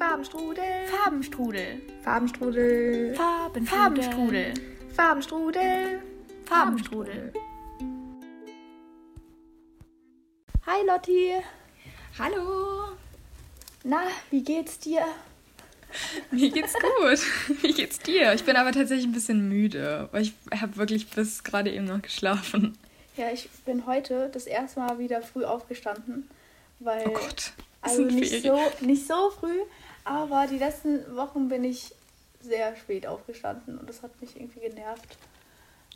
Farbenstrudel. Farbenstrudel. Farbenstrudel. Farben Farbenstrudel. Farbenstrudel. Farbenstrudel. Hi Lotti. Hallo. Na, wie geht's dir? Mir geht's gut. Wie geht's dir? Ich bin aber tatsächlich ein bisschen müde, weil ich habe wirklich bis gerade eben noch geschlafen. Ja, ich bin heute das erste Mal wieder früh aufgestanden, weil Oh Gott. Also nicht so nicht so früh, aber die letzten Wochen bin ich sehr spät aufgestanden und das hat mich irgendwie genervt.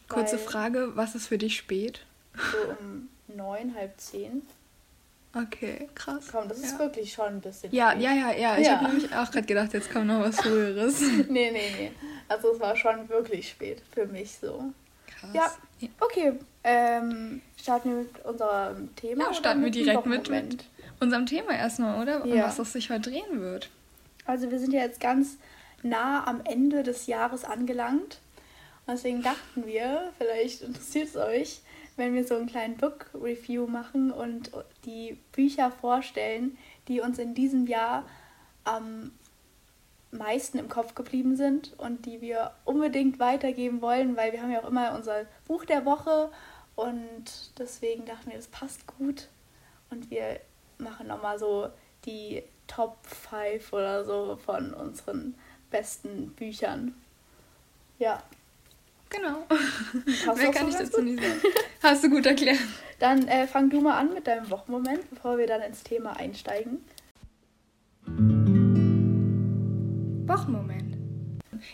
Kurze Frage, was ist für dich spät? So um neun, halb zehn. Okay, krass. Komm, das ist ja. wirklich schon ein bisschen Ja, spät. ja, ja, ja. Ich Ja. habe nämlich auch gerade gedacht, jetzt kommt noch was Früheres. Nee, nee, nee. Also es war schon wirklich spät für mich so. Krass. Ja. Okay, ähm, starten wir mit unserem Thema. Ja, oder starten wir direkt mit, mit unserem Thema erstmal, oder? Um Ja. was es sich heute drehen wird. Also wir sind ja jetzt ganz nah am Ende des Jahres angelangt. Und deswegen dachten wir, vielleicht interessiert es euch, wenn wir so einen kleinen Book Review machen und die Bücher vorstellen, die uns in diesem Jahr am meisten im Kopf geblieben sind und die wir unbedingt weitergeben wollen, weil wir haben ja auch immer unser Buch der Woche und deswegen dachten wir, das passt gut und wir machen nochmal so die Top 5 oder so von unseren besten Büchern. Ja, Genau. Mehr kann ich dazu gut. nicht sagen. Hast du gut erklärt. Dann äh, fang du mal an mit deinem Wochenmoment, bevor wir dann ins Thema einsteigen. Wochenmoment.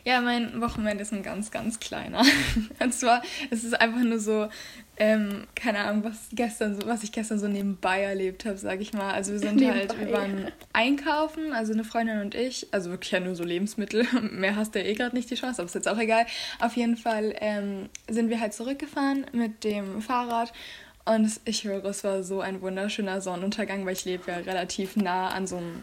Ja, mein Wochenmoment ist ein ganz, ganz kleiner. Und zwar, es ist einfach nur so, ähm, keine Ahnung, was gestern so, was ich gestern so nebenbei erlebt habe, sag ich mal. Also wir sind halt, wir Nebenbei. waren einkaufen, also eine Freundin und ich, also wirklich ja nur so Lebensmittel. Mehr hast du ja eh gerade nicht die Chance, aber ist jetzt auch egal. Auf jeden Fall ähm, sind wir halt zurückgefahren mit dem Fahrrad. Und ich höre, es war so ein wunderschöner Sonnenuntergang, weil ich lebe ja relativ nah an so einem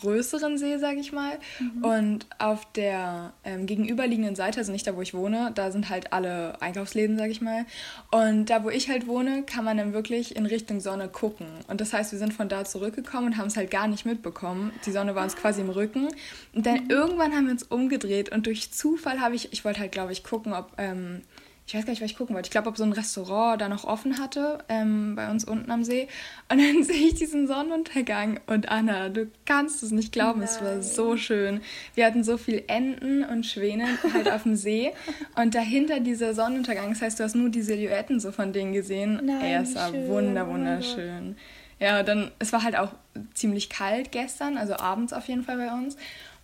größeren See, sag ich mal. Und auf der ähm, gegenüberliegenden Seite, also nicht da, wo ich wohne, da sind halt alle Einkaufsläden, sag ich mal. Und da, wo ich halt wohne, kann man dann wirklich in Richtung Sonne gucken. Und das heißt, wir sind von da zurückgekommen und haben es halt gar nicht mitbekommen. Die Sonne war uns quasi im Rücken. Und dann irgendwann haben wir uns umgedreht und durch Zufall habe ich, ich wollte halt, glaube ich, gucken, ob. Ähm, ich weiß gar nicht, was ich gucken wollte. Ich glaube, ob so ein Restaurant da noch offen hatte, ähm, bei uns unten am See. Und dann sehe ich diesen Sonnenuntergang. Und Anna, du kannst es nicht glauben, es war Nein. so schön. Wir hatten so viel Enten und Schwäne halt auf dem See. Und dahinter dieser Sonnenuntergang, das heißt, du hast nur die Silhouetten so von denen gesehen. Nein, Ey, es war schön. wunder, wunderschön. Ja, dann, es war halt auch ziemlich kalt gestern, also abends auf jeden Fall bei uns.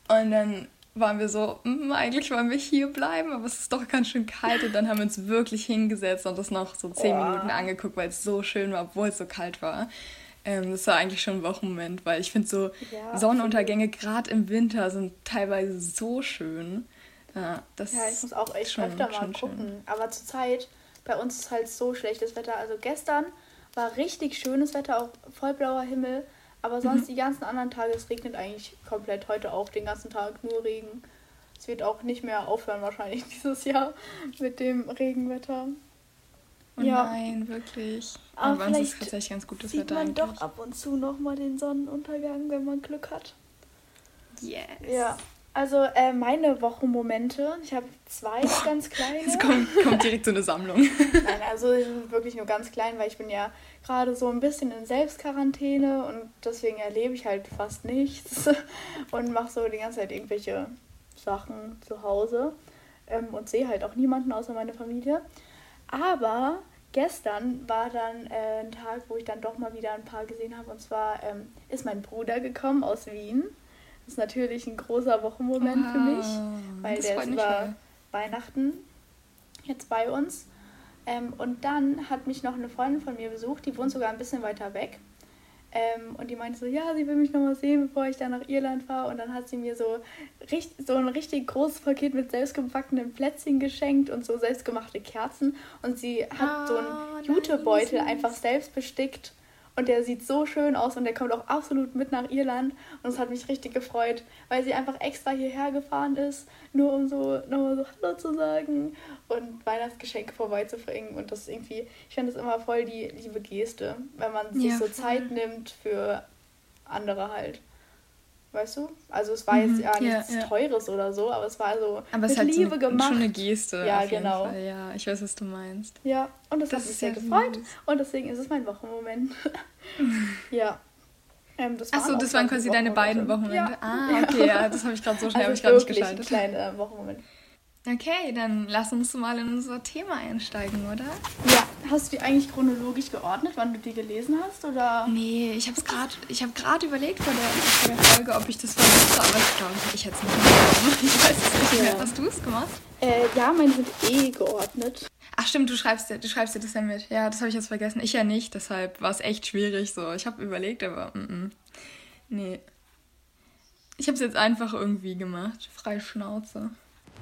Und dann waren wir so, "Mm, eigentlich wollen wir hier bleiben, aber es ist doch ganz schön kalt. Und dann haben wir uns wirklich hingesetzt und das noch so zehn Oh. Minuten angeguckt, weil es so schön war, obwohl es so kalt war. Ähm, das war eigentlich schon ein Wochenmoment, weil ich finde so Ja, Sonnenuntergänge gerade im Winter sind teilweise so schön. Ja, das Ja, ich muss auch echt schon- öfter mal gucken. schön. Aber zurzeit, bei uns ist halt so schlechtes Wetter. Also gestern war richtig schönes Wetter, auch voll blauer Himmel. Aber sonst Mhm. die ganzen anderen Tage, es regnet eigentlich komplett heute auch den ganzen Tag nur Regen. Es wird auch nicht mehr aufhören wahrscheinlich dieses Jahr mit dem Regenwetter. Oh Ja. nein, wirklich. Aber Aber ist tatsächlich ganz gutes Sieht Wetter man eigentlich. doch ab und zu nochmal den Sonnenuntergang, wenn man Glück hat. Yes. Ja. Also äh, meine Wochenmomente, ich habe zwei ganz kleine. Jetzt kommt, kommt direkt so eine Sammlung. Nein, also wirklich nur ganz klein, weil ich bin ja gerade so ein bisschen in Selbstquarantäne und deswegen erlebe ich halt fast nichts und mache so die ganze Zeit irgendwelche Sachen zu Hause ähm, und sehe halt auch niemanden außer meine Familie. Aber gestern war dann äh, ein Tag, wo ich dann doch mal wieder ein paar gesehen habe und zwar ähm, ist mein Bruder gekommen aus Wien. Das ist natürlich ein großer Wochenmoment für mich weil der ist über. Weihnachten jetzt bei uns. Ähm, und dann hat mich noch eine Freundin von mir besucht, die wohnt sogar ein bisschen weiter weg. Ähm, und die meinte so, ja, sie will mich nochmal sehen, bevor ich dann nach Irland fahre. Und dann hat sie mir so, richt, so ein richtig großes Paket mit selbstgebackenen Plätzchen geschenkt und so selbstgemachte Kerzen. Und sie hat so Ah, einen Jutebeutel nice. einfach selbst bestickt. Und der sieht so schön aus und der kommt auch absolut mit nach Irland. Und es hat mich richtig gefreut, weil sie einfach extra hierher gefahren ist, nur um so nochmal so Hallo zu sagen und Weihnachtsgeschenke vorbeizubringen. Und das ist irgendwie, ich finde das immer voll die liebe Geste, wenn man sich Ja, so. Zeit nimmt für andere halt. Weißt du? Also es war jetzt ja nichts ja, ja. Teures oder so, aber es war so aber mit Liebe so, gemacht. schon eine Geste. Ja, genau. Fall. Ja, ich weiß, was du meinst. Ja, und das, das hat mich sehr gefreut. Süß. Und deswegen ist es mein Wochenmoment. ja. Ähm, Achso, das waren quasi deine beiden Wochenmomente. Ja. Ah, okay, ja, das habe ich gerade so schnell, also habe ich gerade nicht geschaltet. Ein kleiner äh, Wochenmoment. Okay, dann lass uns mal in unser Thema einsteigen, oder? Ja, hast du die eigentlich chronologisch geordnet, wann du die gelesen hast, oder? Nee, ich habe es gerade, ich habe gerade überlegt vor der, vor der Folge, ob ich das versuche, aber ich glaube, ich hätte es nicht mehr Ich weiß es nicht mehr. Hast du es gemacht? Äh, ja, meine sind eh geordnet. Ach stimmt, du schreibst dir, du schreibst dir das ja mit. Ja, das habe ich jetzt vergessen. Ich ja nicht, deshalb war es echt schwierig so. Ich habe überlegt, aber mm, mm. nee. Ich habe es jetzt einfach irgendwie gemacht, frei Schnauze.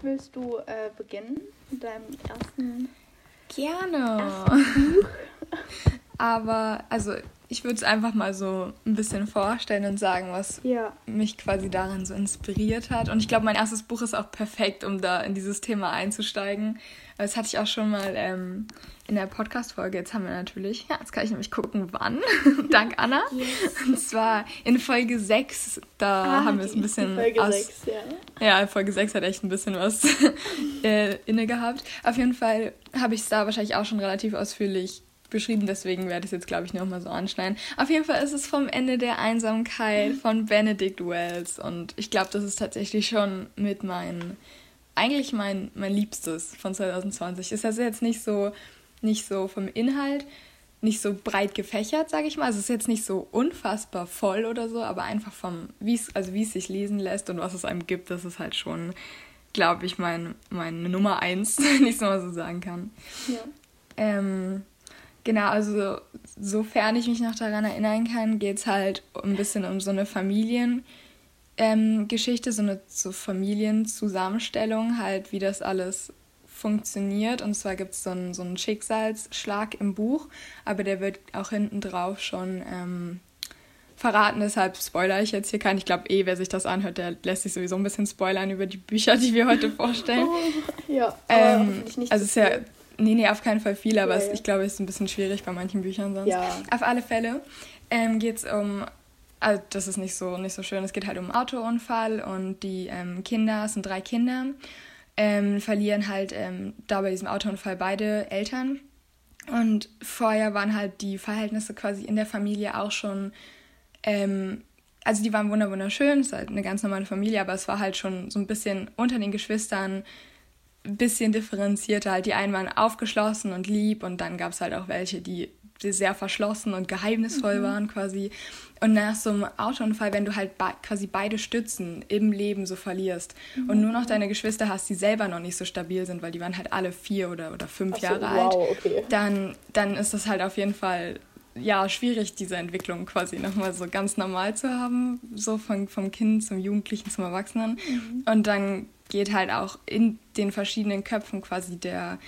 Willst du äh, beginnen mit deinem ersten? Gerne. Ersten Buch? Aber also ich würde es einfach mal so ein bisschen vorstellen und sagen, was ja. mich quasi daran so inspiriert hat. Und ich glaube, mein erstes Buch ist auch perfekt, um da in dieses Thema einzusteigen. Das hatte ich auch schon mal ähm, in der Podcast-Folge. Jetzt haben wir natürlich, ja, jetzt kann ich nämlich gucken, wann. Dank Anna. Yes. Und zwar in Folge 6. Da ah, haben wir es ein bisschen. Folge aus, 6, ja. Ja, Folge 6 hat echt ein bisschen was äh, inne gehabt. Auf jeden Fall habe ich es da wahrscheinlich auch schon relativ ausführlich beschrieben, deswegen werde ich es jetzt, glaube ich, nochmal so anschneiden. Auf jeden Fall ist es vom Ende der Einsamkeit von Benedict Wells und ich glaube, das ist tatsächlich schon mit meinen, eigentlich mein, mein Liebstes von 2020. Ist also jetzt nicht so, nicht so vom Inhalt, nicht so breit gefächert, sage ich mal. Also es ist jetzt nicht so unfassbar voll oder so, aber einfach vom, wie es, also wie es sich lesen lässt und was es einem gibt, das ist halt schon, glaube ich, mein, meine Nummer eins, wenn ich es mal so sagen kann. Ja. Ähm, Genau, also sofern ich mich noch daran erinnern kann, geht es halt ein bisschen um so eine Familiengeschichte, ähm, so eine so Familienzusammenstellung, halt wie das alles funktioniert. Und zwar gibt es so einen, so einen Schicksalsschlag im Buch, aber der wird auch hinten drauf schon ähm, verraten, deshalb spoiler ich jetzt hier keinen. Ich glaube eh, wer sich das anhört, der lässt sich sowieso ein bisschen spoilern über die Bücher, die wir heute vorstellen. ja, ähm, also es ist ja Nee, nee, auf keinen Fall viel, aber ja, es, ich glaube, es ist ein bisschen schwierig bei manchen Büchern sonst. Ja. Auf alle Fälle ähm, geht es um, also das ist nicht so, nicht so schön, es geht halt um einen Autounfall und die ähm, Kinder, es sind drei Kinder, ähm, verlieren halt ähm, da bei diesem Autounfall beide Eltern. Und vorher waren halt die Verhältnisse quasi in der Familie auch schon, ähm, also die waren wunderschön, es ist halt eine ganz normale Familie, aber es war halt schon so ein bisschen unter den Geschwistern bisschen differenzierter. Halt die einen waren aufgeschlossen und lieb und dann gab es halt auch welche, die sehr verschlossen und geheimnisvoll mhm. waren quasi. Und nach so einem Autounfall, wenn du halt be quasi beide Stützen im Leben so verlierst mhm. und nur noch deine Geschwister hast, die selber noch nicht so stabil sind, weil die waren halt alle vier oder, oder fünf so, Jahre wow, alt, okay. dann, dann ist das halt auf jeden Fall ja, schwierig, diese Entwicklung quasi nochmal so ganz normal zu haben, so von, vom Kind zum Jugendlichen zum Erwachsenen. Mhm. Und dann geht halt auch in den verschiedenen Köpfen quasi der,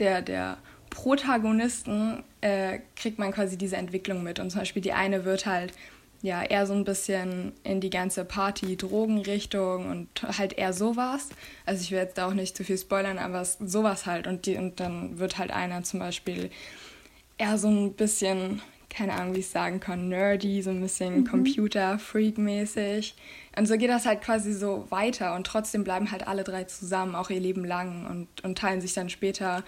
der, der Protagonisten, äh, kriegt man quasi diese Entwicklung mit. Und zum Beispiel die eine wird halt ja eher so ein bisschen in die ganze Party-Drogen-Richtung und halt eher sowas. Also ich will jetzt auch nicht zu viel spoilern, aber sowas halt. Und, die, und dann wird halt einer zum Beispiel eher so ein bisschen, keine Ahnung, wie ich es sagen kann, nerdy, so ein bisschen mhm. Computer-Freak-mäßig. Und so geht das halt quasi so weiter und trotzdem bleiben halt alle drei zusammen, auch ihr Leben lang und, und teilen sich dann später.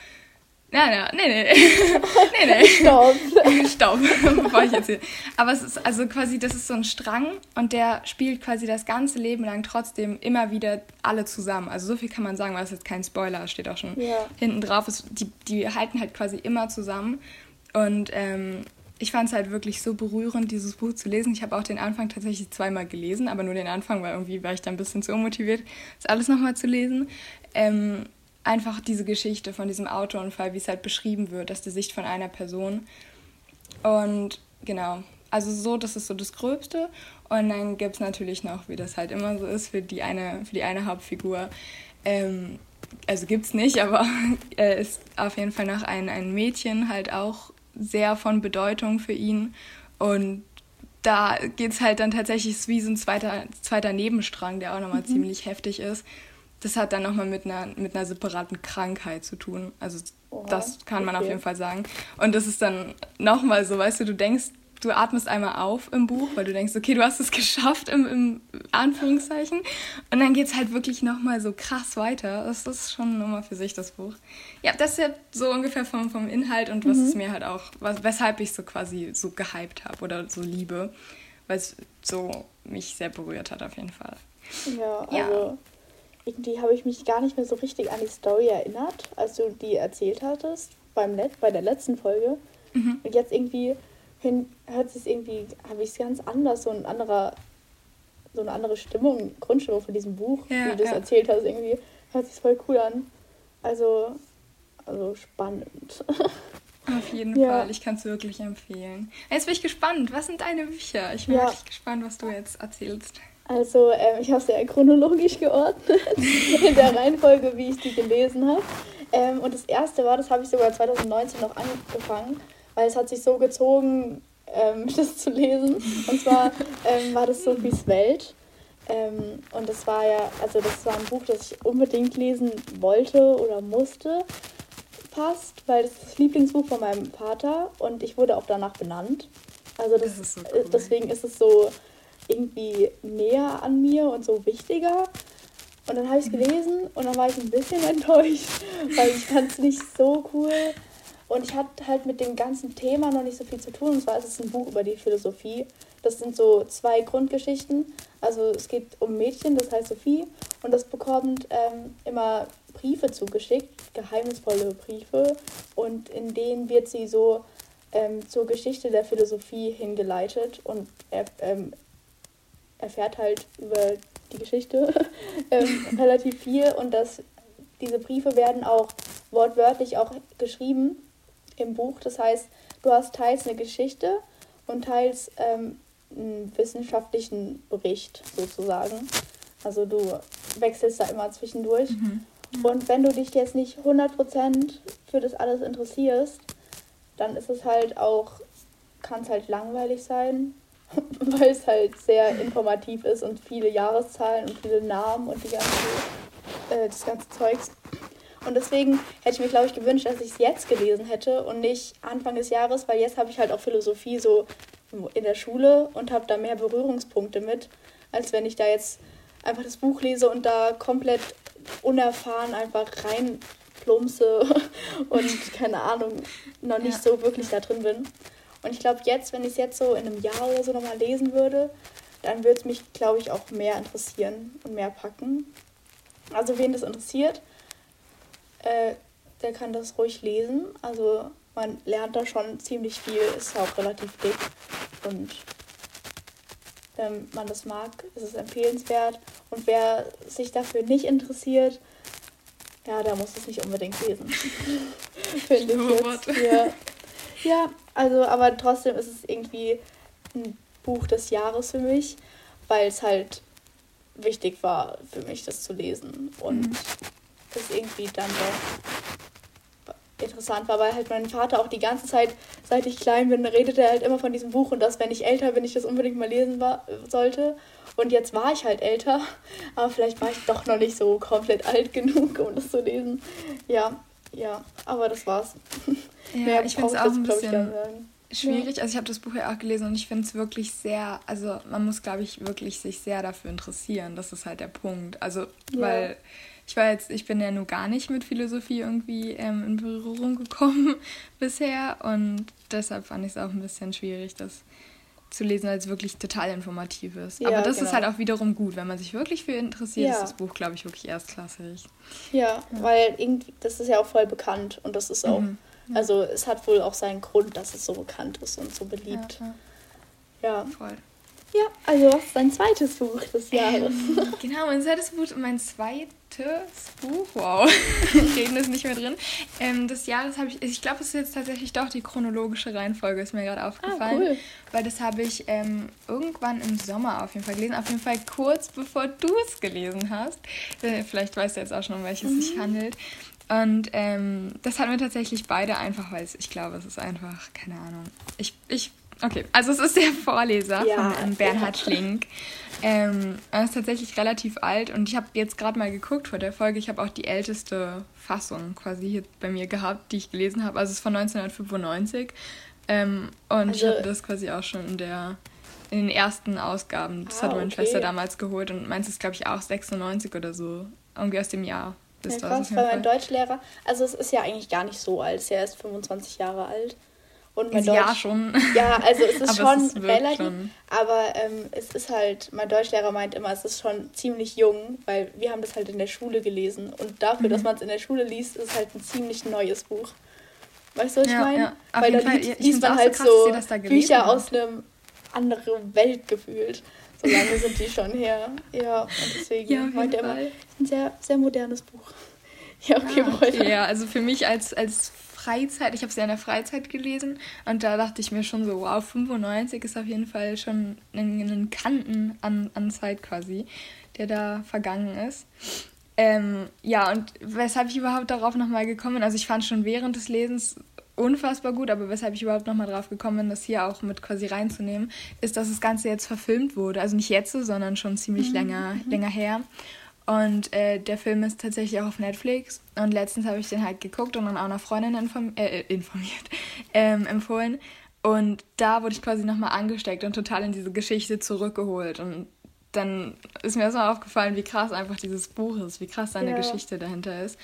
Nein, nein, nee, nee. nee, nee. Stopp. Stopp, bevor ich jetzt hier. Aber es ist also quasi, das ist so ein Strang und der spielt quasi das ganze Leben lang trotzdem immer wieder alle zusammen. Also so viel kann man sagen, weil es jetzt kein Spoiler steht auch schon ja. hinten drauf. die, die halten halt quasi immer zusammen. Und ähm, ich fand es halt wirklich so berührend, dieses Buch zu lesen. Ich habe auch den Anfang tatsächlich zweimal gelesen, aber nur den Anfang, weil irgendwie war ich da ein bisschen zu unmotiviert, das alles nochmal zu lesen. Ähm, einfach diese Geschichte von diesem Autounfall, wie es halt beschrieben wird, aus der Sicht von einer Person. Und genau, also so, das ist so das Gröbste. Und dann gibt es natürlich noch, wie das halt immer so ist, für die eine, für die eine Hauptfigur. Ähm, also gibt es nicht, aber äh, ist auf jeden Fall noch ein, ein Mädchen halt auch sehr von Bedeutung für ihn. Und da geht es halt dann tatsächlich wie so ein zweiter, zweiter Nebenstrang, der auch nochmal mhm. ziemlich heftig ist. Das hat dann nochmal mit einer, mit einer separaten Krankheit zu tun. Also Oha, das kann man okay. auf jeden Fall sagen. Und das ist dann nochmal so, weißt du, du denkst du atmest einmal auf im Buch, weil du denkst, okay, du hast es geschafft im, im Anführungszeichen. Und dann geht es halt wirklich nochmal so krass weiter. Das ist schon Nummer für sich, das Buch. Ja, das ist ja so ungefähr vom, vom Inhalt und was mhm. es mir halt auch, was, weshalb ich so quasi so gehypt habe oder so liebe. Weil es so mich sehr berührt hat auf jeden Fall. Ja, also ja. irgendwie habe ich mich gar nicht mehr so richtig an die Story erinnert, als du die erzählt hattest beim Let bei der letzten Folge. Mhm. Und jetzt irgendwie hin, hört sich irgendwie, habe ich es ganz anders, so ein anderer, so eine andere Stimmung, Grundstimmung von diesem Buch, ja, wie du das ja. erzählt hast, irgendwie hört sich voll cool an. Also, also spannend. Auf jeden ja. Fall, ich kann es wirklich empfehlen. Jetzt bin ich gespannt, was sind deine Bücher? Ich bin wirklich gespannt, was du jetzt erzählst. Also, ähm, ich habe es ja chronologisch geordnet, in der Reihenfolge, wie ich die gelesen habe. Ähm, und das erste war, das habe ich sogar 2019 noch angefangen, weil es hat sich so gezogen, ähm, das zu lesen. Und zwar ähm, war das Sophies Welt. Ähm, und das war ja, also das war ein Buch, das ich unbedingt lesen wollte oder musste fast, weil das ist das Lieblingsbuch von meinem Vater und ich wurde auch danach benannt. Also das, das ist so cool. deswegen ist es so irgendwie näher an mir und so wichtiger. Und dann habe ich es gelesen und dann war ich ein bisschen enttäuscht, weil ich fand es nicht so cool. Und ich hatte halt mit dem ganzen Thema noch nicht so viel zu tun. Und zwar ist es ein Buch über die Philosophie. Das sind so zwei Grundgeschichten. Also es geht um Mädchen, das heißt Sophie. Und das bekommt ähm, immer Briefe zugeschickt, geheimnisvolle Briefe. Und in denen wird sie so ähm, zur Geschichte der Philosophie hingeleitet und er, ähm, erfährt halt über die Geschichte ähm, relativ viel. Und das, diese Briefe werden auch wortwörtlich auch geschrieben im Buch. Das heißt, du hast teils eine Geschichte und teils ähm, einen wissenschaftlichen Bericht sozusagen. Also du wechselst da immer zwischendurch. Mhm. Und wenn du dich jetzt nicht 100% für das alles interessierst, dann ist es halt auch, kann es halt langweilig sein, weil es halt sehr informativ ist und viele Jahreszahlen und viele Namen und die ganze, äh, das ganze Zeugs. Und deswegen hätte ich mir, glaube ich, gewünscht, dass ich es jetzt gelesen hätte und nicht Anfang des Jahres, weil jetzt habe ich halt auch Philosophie so in der Schule und habe da mehr Berührungspunkte mit, als wenn ich da jetzt einfach das Buch lese und da komplett unerfahren einfach rein plumpse und keine Ahnung, noch nicht ja. so wirklich da drin bin. Und ich glaube, jetzt, wenn ich es jetzt so in einem Jahr oder so nochmal lesen würde, dann würde es mich, glaube ich, auch mehr interessieren und mehr packen. Also, wen das interessiert, äh, der kann das ruhig lesen. Also, man lernt da schon ziemlich viel, ist auch relativ dick. Und wenn man das mag, ist es empfehlenswert. Und wer sich dafür nicht interessiert, ja, der muss es nicht unbedingt lesen. Finde ich jetzt. Ja. ja, also, aber trotzdem ist es irgendwie ein Buch des Jahres für mich, weil es halt wichtig war für mich, das zu lesen. Und mhm. Das irgendwie dann doch interessant war, weil halt mein Vater auch die ganze Zeit, seit ich klein bin, redet er halt immer von diesem Buch und dass, wenn ich älter bin, ich das unbedingt mal lesen war, sollte. Und jetzt war ich halt älter, aber vielleicht war ich doch noch nicht so komplett alt genug, um das zu lesen. Ja, ja, aber das war's. Ja, ich finde es auch ein bisschen schwierig. Ja. Also ich habe das Buch ja auch gelesen und ich finde es wirklich sehr, also man muss, glaube ich, wirklich sich sehr dafür interessieren. Das ist halt der Punkt. Also, ja. weil ich war jetzt, ich bin ja nur gar nicht mit Philosophie irgendwie ähm, in Berührung gekommen bisher und deshalb fand ich es auch ein bisschen schwierig, das zu lesen, weil es wirklich total informativ ist. Ja, Aber das genau. ist halt auch wiederum gut, wenn man sich wirklich für interessiert, ja. ist das Buch, glaube ich, wirklich erstklassig. Ja, ja, weil irgendwie, das ist ja auch voll bekannt und das ist auch, mhm. also es hat wohl auch seinen Grund, dass es so bekannt ist und so beliebt. Ja. Voll. Ja, also was ist dein zweites Buch des Jahres? Ähm, genau, mein zweites Buch, mein zweites Buch, wow, reden ist nicht mehr drin. Ähm, des Jahres habe ich, ich glaube, es ist jetzt tatsächlich doch die chronologische Reihenfolge, ist mir gerade aufgefallen. Ah, cool. Weil das habe ich ähm, irgendwann im Sommer auf jeden Fall gelesen, auf jeden Fall kurz bevor du es gelesen hast. Äh, vielleicht weißt du jetzt auch schon, um welches mhm. sich handelt. Und ähm, das hatten wir tatsächlich beide einfach, weil ich glaube, es ist einfach, keine Ahnung. Ich, ich Okay, also es ist der Vorleser ja, von ähm, Bernhard ja. Schlink. Ähm, er ist tatsächlich relativ alt und ich habe jetzt gerade mal geguckt vor der Folge. Ich habe auch die älteste Fassung quasi hier bei mir gehabt, die ich gelesen habe. Also es ist von 1995. Ähm, und also, ich habe das quasi auch schon in der in den ersten Ausgaben. Das ah, hat meine okay. Schwester damals geholt und meins ist, glaube ich, auch 96 oder so. Irgendwie aus dem Jahr. Ist ja, krass, weil mein Deutschlehrer, also es ist ja eigentlich gar nicht so alt, er ist 25 Jahre alt. Und mein Deutsch, ja, schon. Ja, also es ist schon es ist relativ. Schon. Aber ähm, es ist halt, mein Deutschlehrer meint immer, es ist schon ziemlich jung, weil wir haben das halt in der Schule gelesen. Und dafür, mhm. dass man es in der Schule liest, ist es halt ein ziemlich neues Buch. Weißt du, was ja, ich meine? Ja. Weil da liest, liest man halt so, krass, so Bücher hat. aus einem anderen Welt gefühlt. So lange sind die schon her. Ja, und deswegen ja, meint er immer, ein sehr, sehr modernes Buch. Ja, okay, ah, okay. Ja, also für mich als, als Freizeit, ich habe ja in der Freizeit gelesen und da dachte ich mir schon so, wow, 95 ist auf jeden Fall schon ein, Kanten an, an Zeit quasi, der da vergangen ist. Ähm, ja, und weshalb ich überhaupt darauf nochmal gekommen bin, also ich fand schon während des Lesens unfassbar gut, aber weshalb ich überhaupt nochmal drauf gekommen bin, das hier auch mit quasi reinzunehmen, ist, dass das Ganze jetzt verfilmt wurde. Also nicht jetzt, sondern schon ziemlich mhm. länger, mhm. länger her. Und äh, der Film ist tatsächlich auch auf Netflix. Und letztens habe ich den halt geguckt und dann auch einer Freundin inform äh, informiert, ähm, empfohlen. Und da wurde ich quasi nochmal angesteckt und total in diese Geschichte zurückgeholt. Und dann ist mir erstmal aufgefallen, wie krass einfach dieses Buch ist, wie krass seine ja. Geschichte dahinter ist.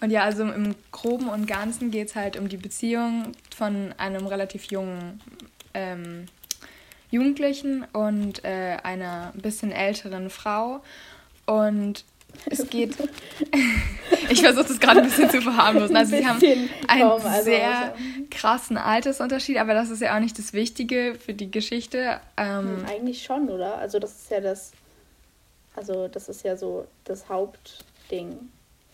Und ja, also im Groben und Ganzen geht es halt um die Beziehung von einem relativ jungen ähm, Jugendlichen und äh, einer bisschen älteren Frau. Und es geht. ich versuche das gerade ein bisschen zu verharmlosen. Also, sie haben einen also sehr krassen Altersunterschied, aber das ist ja auch nicht das Wichtige für die Geschichte. Ähm, hm, Eigentlich schon, oder? Also, das ist ja das. Also, das ist ja so das Hauptding.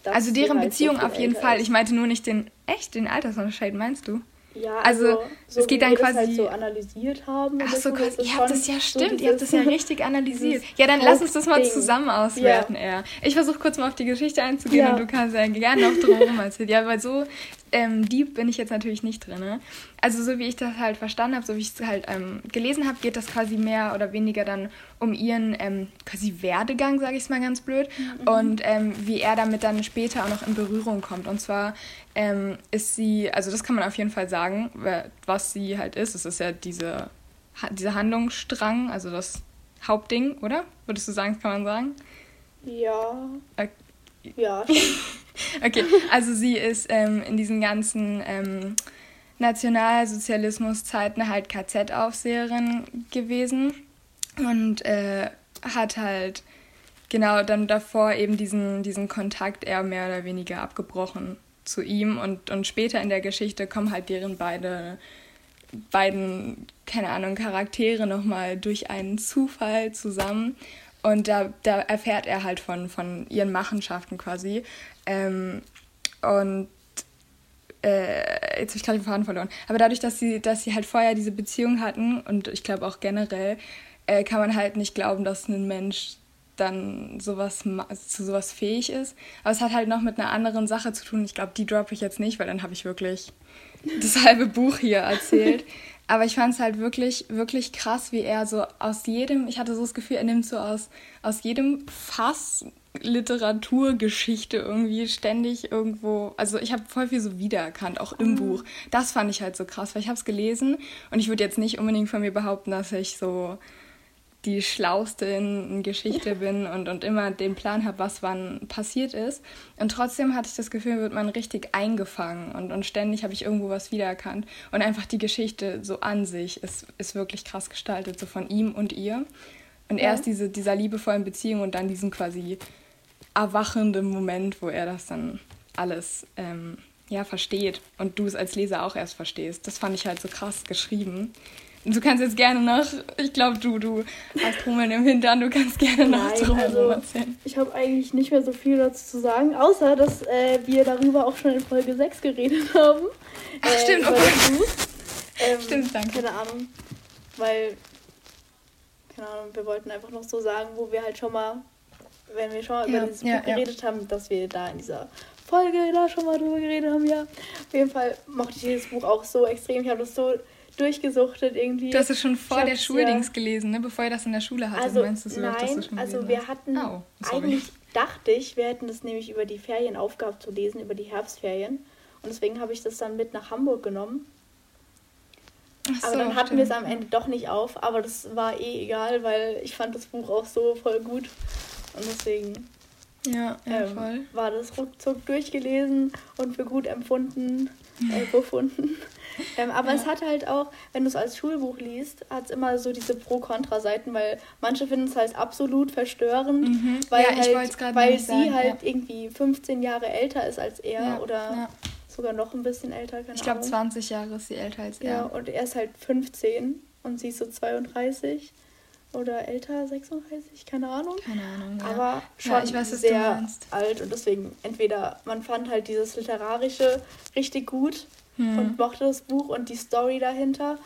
Also, deren Beziehung so auf jeden Fall. Ist. Ich meinte nur nicht den. Echt, den Altersunterschied, meinst du? Ja, also, also so es geht dann quasi. Das halt so analysiert haben. Ach so, quasi, ihr habt das ja stimmt, so ihr habt das ja richtig analysiert. Ja, dann lass uns das mal zusammen auswerten, ja. eher. Ich versuche kurz mal auf die Geschichte einzugehen ja. und du kannst ja gerne noch drumherum erzählen. Ja, weil so ähm, deep bin ich jetzt natürlich nicht drin. Ne? Also so wie ich das halt verstanden habe, so wie ich es halt ähm, gelesen habe, geht das quasi mehr oder weniger dann um ihren ähm, quasi Werdegang, sage ich es mal ganz blöd, mhm. und ähm, wie er damit dann später auch noch in Berührung kommt. Und zwar ähm, ist sie, also das kann man auf jeden Fall sagen, was sie halt ist. Es ist ja diese, dieser Handlungsstrang, also das Hauptding, oder? Würdest du sagen, das kann man sagen? Ja. Okay. Ja. okay, also sie ist ähm, in diesen ganzen ähm, Nationalsozialismus-Zeiten halt KZ-Aufseherin gewesen und äh, hat halt genau dann davor eben diesen, diesen Kontakt eher mehr oder weniger abgebrochen zu ihm und, und später in der Geschichte kommen halt deren beide beiden, keine Ahnung, Charaktere nochmal durch einen Zufall zusammen und da, da erfährt er halt von, von ihren Machenschaften quasi. Ähm, und äh, jetzt habe ich gerade den Faden verloren. Aber dadurch, dass sie, dass sie halt vorher diese Beziehung hatten und ich glaube auch generell, äh, kann man halt nicht glauben, dass ein Mensch dann sowas zu sowas fähig ist. Aber es hat halt noch mit einer anderen Sache zu tun. Ich glaube, die droppe ich jetzt nicht, weil dann habe ich wirklich das halbe Buch hier erzählt. Aber ich fand es halt wirklich, wirklich krass, wie er so aus jedem, ich hatte so das Gefühl, er nimmt so aus, aus jedem Fass Literaturgeschichte irgendwie ständig irgendwo, also ich habe voll viel so wiedererkannt, auch im mhm. Buch. Das fand ich halt so krass, weil ich habe es gelesen und ich würde jetzt nicht unbedingt von mir behaupten, dass ich so die Schlauste in, Geschichte bin und, und immer den Plan habe, was wann passiert ist. Und trotzdem hatte ich das Gefühl, wird man richtig eingefangen und, und ständig habe ich irgendwo was wiedererkannt. Und einfach die Geschichte so an sich ist, ist wirklich krass gestaltet, so von ihm und ihr. Und ja. erst diese, dieser liebevollen Beziehung und dann diesen quasi erwachenden Moment, wo er das dann alles ähm, ja, versteht und du es als Leser auch erst verstehst. Das fand ich halt so krass geschrieben. Du kannst jetzt gerne noch, ich glaube, du, du hast Hummeln im Hintern, du kannst gerne noch Nein, drüber also, erzählen. Ich habe eigentlich nicht mehr so viel dazu zu sagen, außer dass äh, wir darüber auch schon in Folge 6 geredet haben. Ach, äh, stimmt, okay. Ähm, stimmt, danke. Keine Ahnung, weil, keine Ahnung, wir wollten einfach noch so sagen, wo wir halt schon mal, wenn wir schon mal ja, über dieses ja, Buch ja. geredet haben, dass wir da in dieser Folge da schon mal drüber geredet haben, ja. Auf jeden Fall mochte ich dieses Buch auch so extrem. Ich habe das so durchgesuchtet irgendwie. Du hast es schon vor der Schuldings ja, gelesen, ne? bevor ihr das in der Schule hattet. Also, meinst du, so nein, schon also wir hatten, oh, eigentlich dachte ich, wir hätten das nämlich über die Ferienaufgabe zu lesen, über die Herbstferien. Und deswegen habe ich das dann mit nach Hamburg genommen. So, aber dann hatten wir es am Ende doch nicht auf, aber das war eh egal, weil ich fand das Buch auch so voll gut. Und deswegen ja, ja, ähm, war das ruckzuck durchgelesen und für gut empfunden, äh, befunden. ähm, aber ja. es hat halt auch, wenn du es als Schulbuch liest, hat es immer so diese Pro-Kontra-Seiten, weil manche finden es halt absolut verstörend, mhm. weil, ja, halt, weil sie sagen, halt irgendwie 15 Jahre älter ist als er oder sogar noch ein bisschen älter. ich glaube, 20 Jahre ist sie älter als er. Ja, und er ist halt 15 und sie ist so 32 oder älter, 36, keine Ahnung. Keine Ahnung. Ja. Aber schon ja, ich weiß, sehr alt und deswegen entweder man fand halt dieses literarische richtig gut hm. und mochte das Buch und die Story dahinter.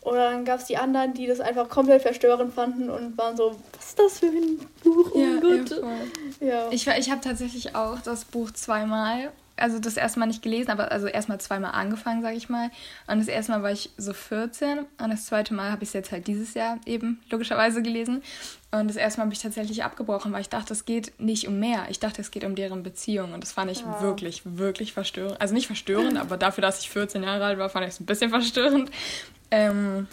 Oder dann gab es die anderen, die das einfach komplett verstörend fanden und waren so, was ist das für ein Buch? Oh ja, Gott. Ja. Ich, ich habe tatsächlich auch das Buch zweimal also das erste Mal nicht gelesen, aber also erstmal zweimal angefangen, sage ich mal. Und das erste Mal war ich so 14 und das zweite Mal habe ich es jetzt halt dieses Jahr eben logischerweise gelesen. Und das erste Mal habe ich tatsächlich abgebrochen, weil ich dachte, es geht nicht um mehr. Ich dachte, es geht um deren Beziehung. Und das fand ich ja. wirklich, wirklich verstörend. Also nicht verstörend, aber dafür, dass ich 14 Jahre alt war, fand ich es ein bisschen verstörend. Ähm,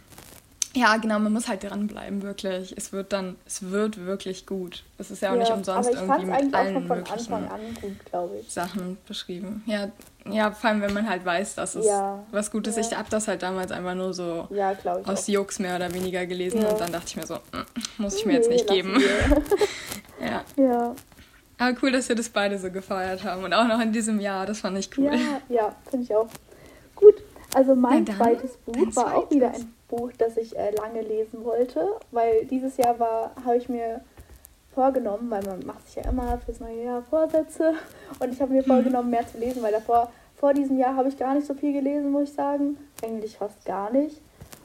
ja, genau, man muss halt dranbleiben, wirklich. Es wird dann, es wird wirklich gut. Es ist ja auch ja, nicht umsonst irgendwie mit allen möglichen gut, Sachen beschrieben. Ja, ja, vor allem wenn man halt weiß, dass es ja. was Gutes ist. Ja. Ich habe das halt damals einfach nur so aus Jux mehr oder weniger gelesen und dann dachte ich mir so, mm, muss ich mir nee, jetzt nicht geben. ja. ja. Aber cool, dass wir das beide so gefeiert haben und auch noch in diesem Jahr. Das fand ich cool. Ja, ja finde ich auch. Gut, also mein zweites Buch war auch wieder ein Buch, das ich äh, lange lesen wollte, weil dieses Jahr war, habe ich mir vorgenommen, weil man macht sich ja immer fürs neue Jahr Vorsätze und ich habe mir mhm. vorgenommen, mehr zu lesen, weil davor, vor diesem Jahr habe ich gar nicht so viel gelesen, muss ich sagen. Eigentlich fast gar nicht.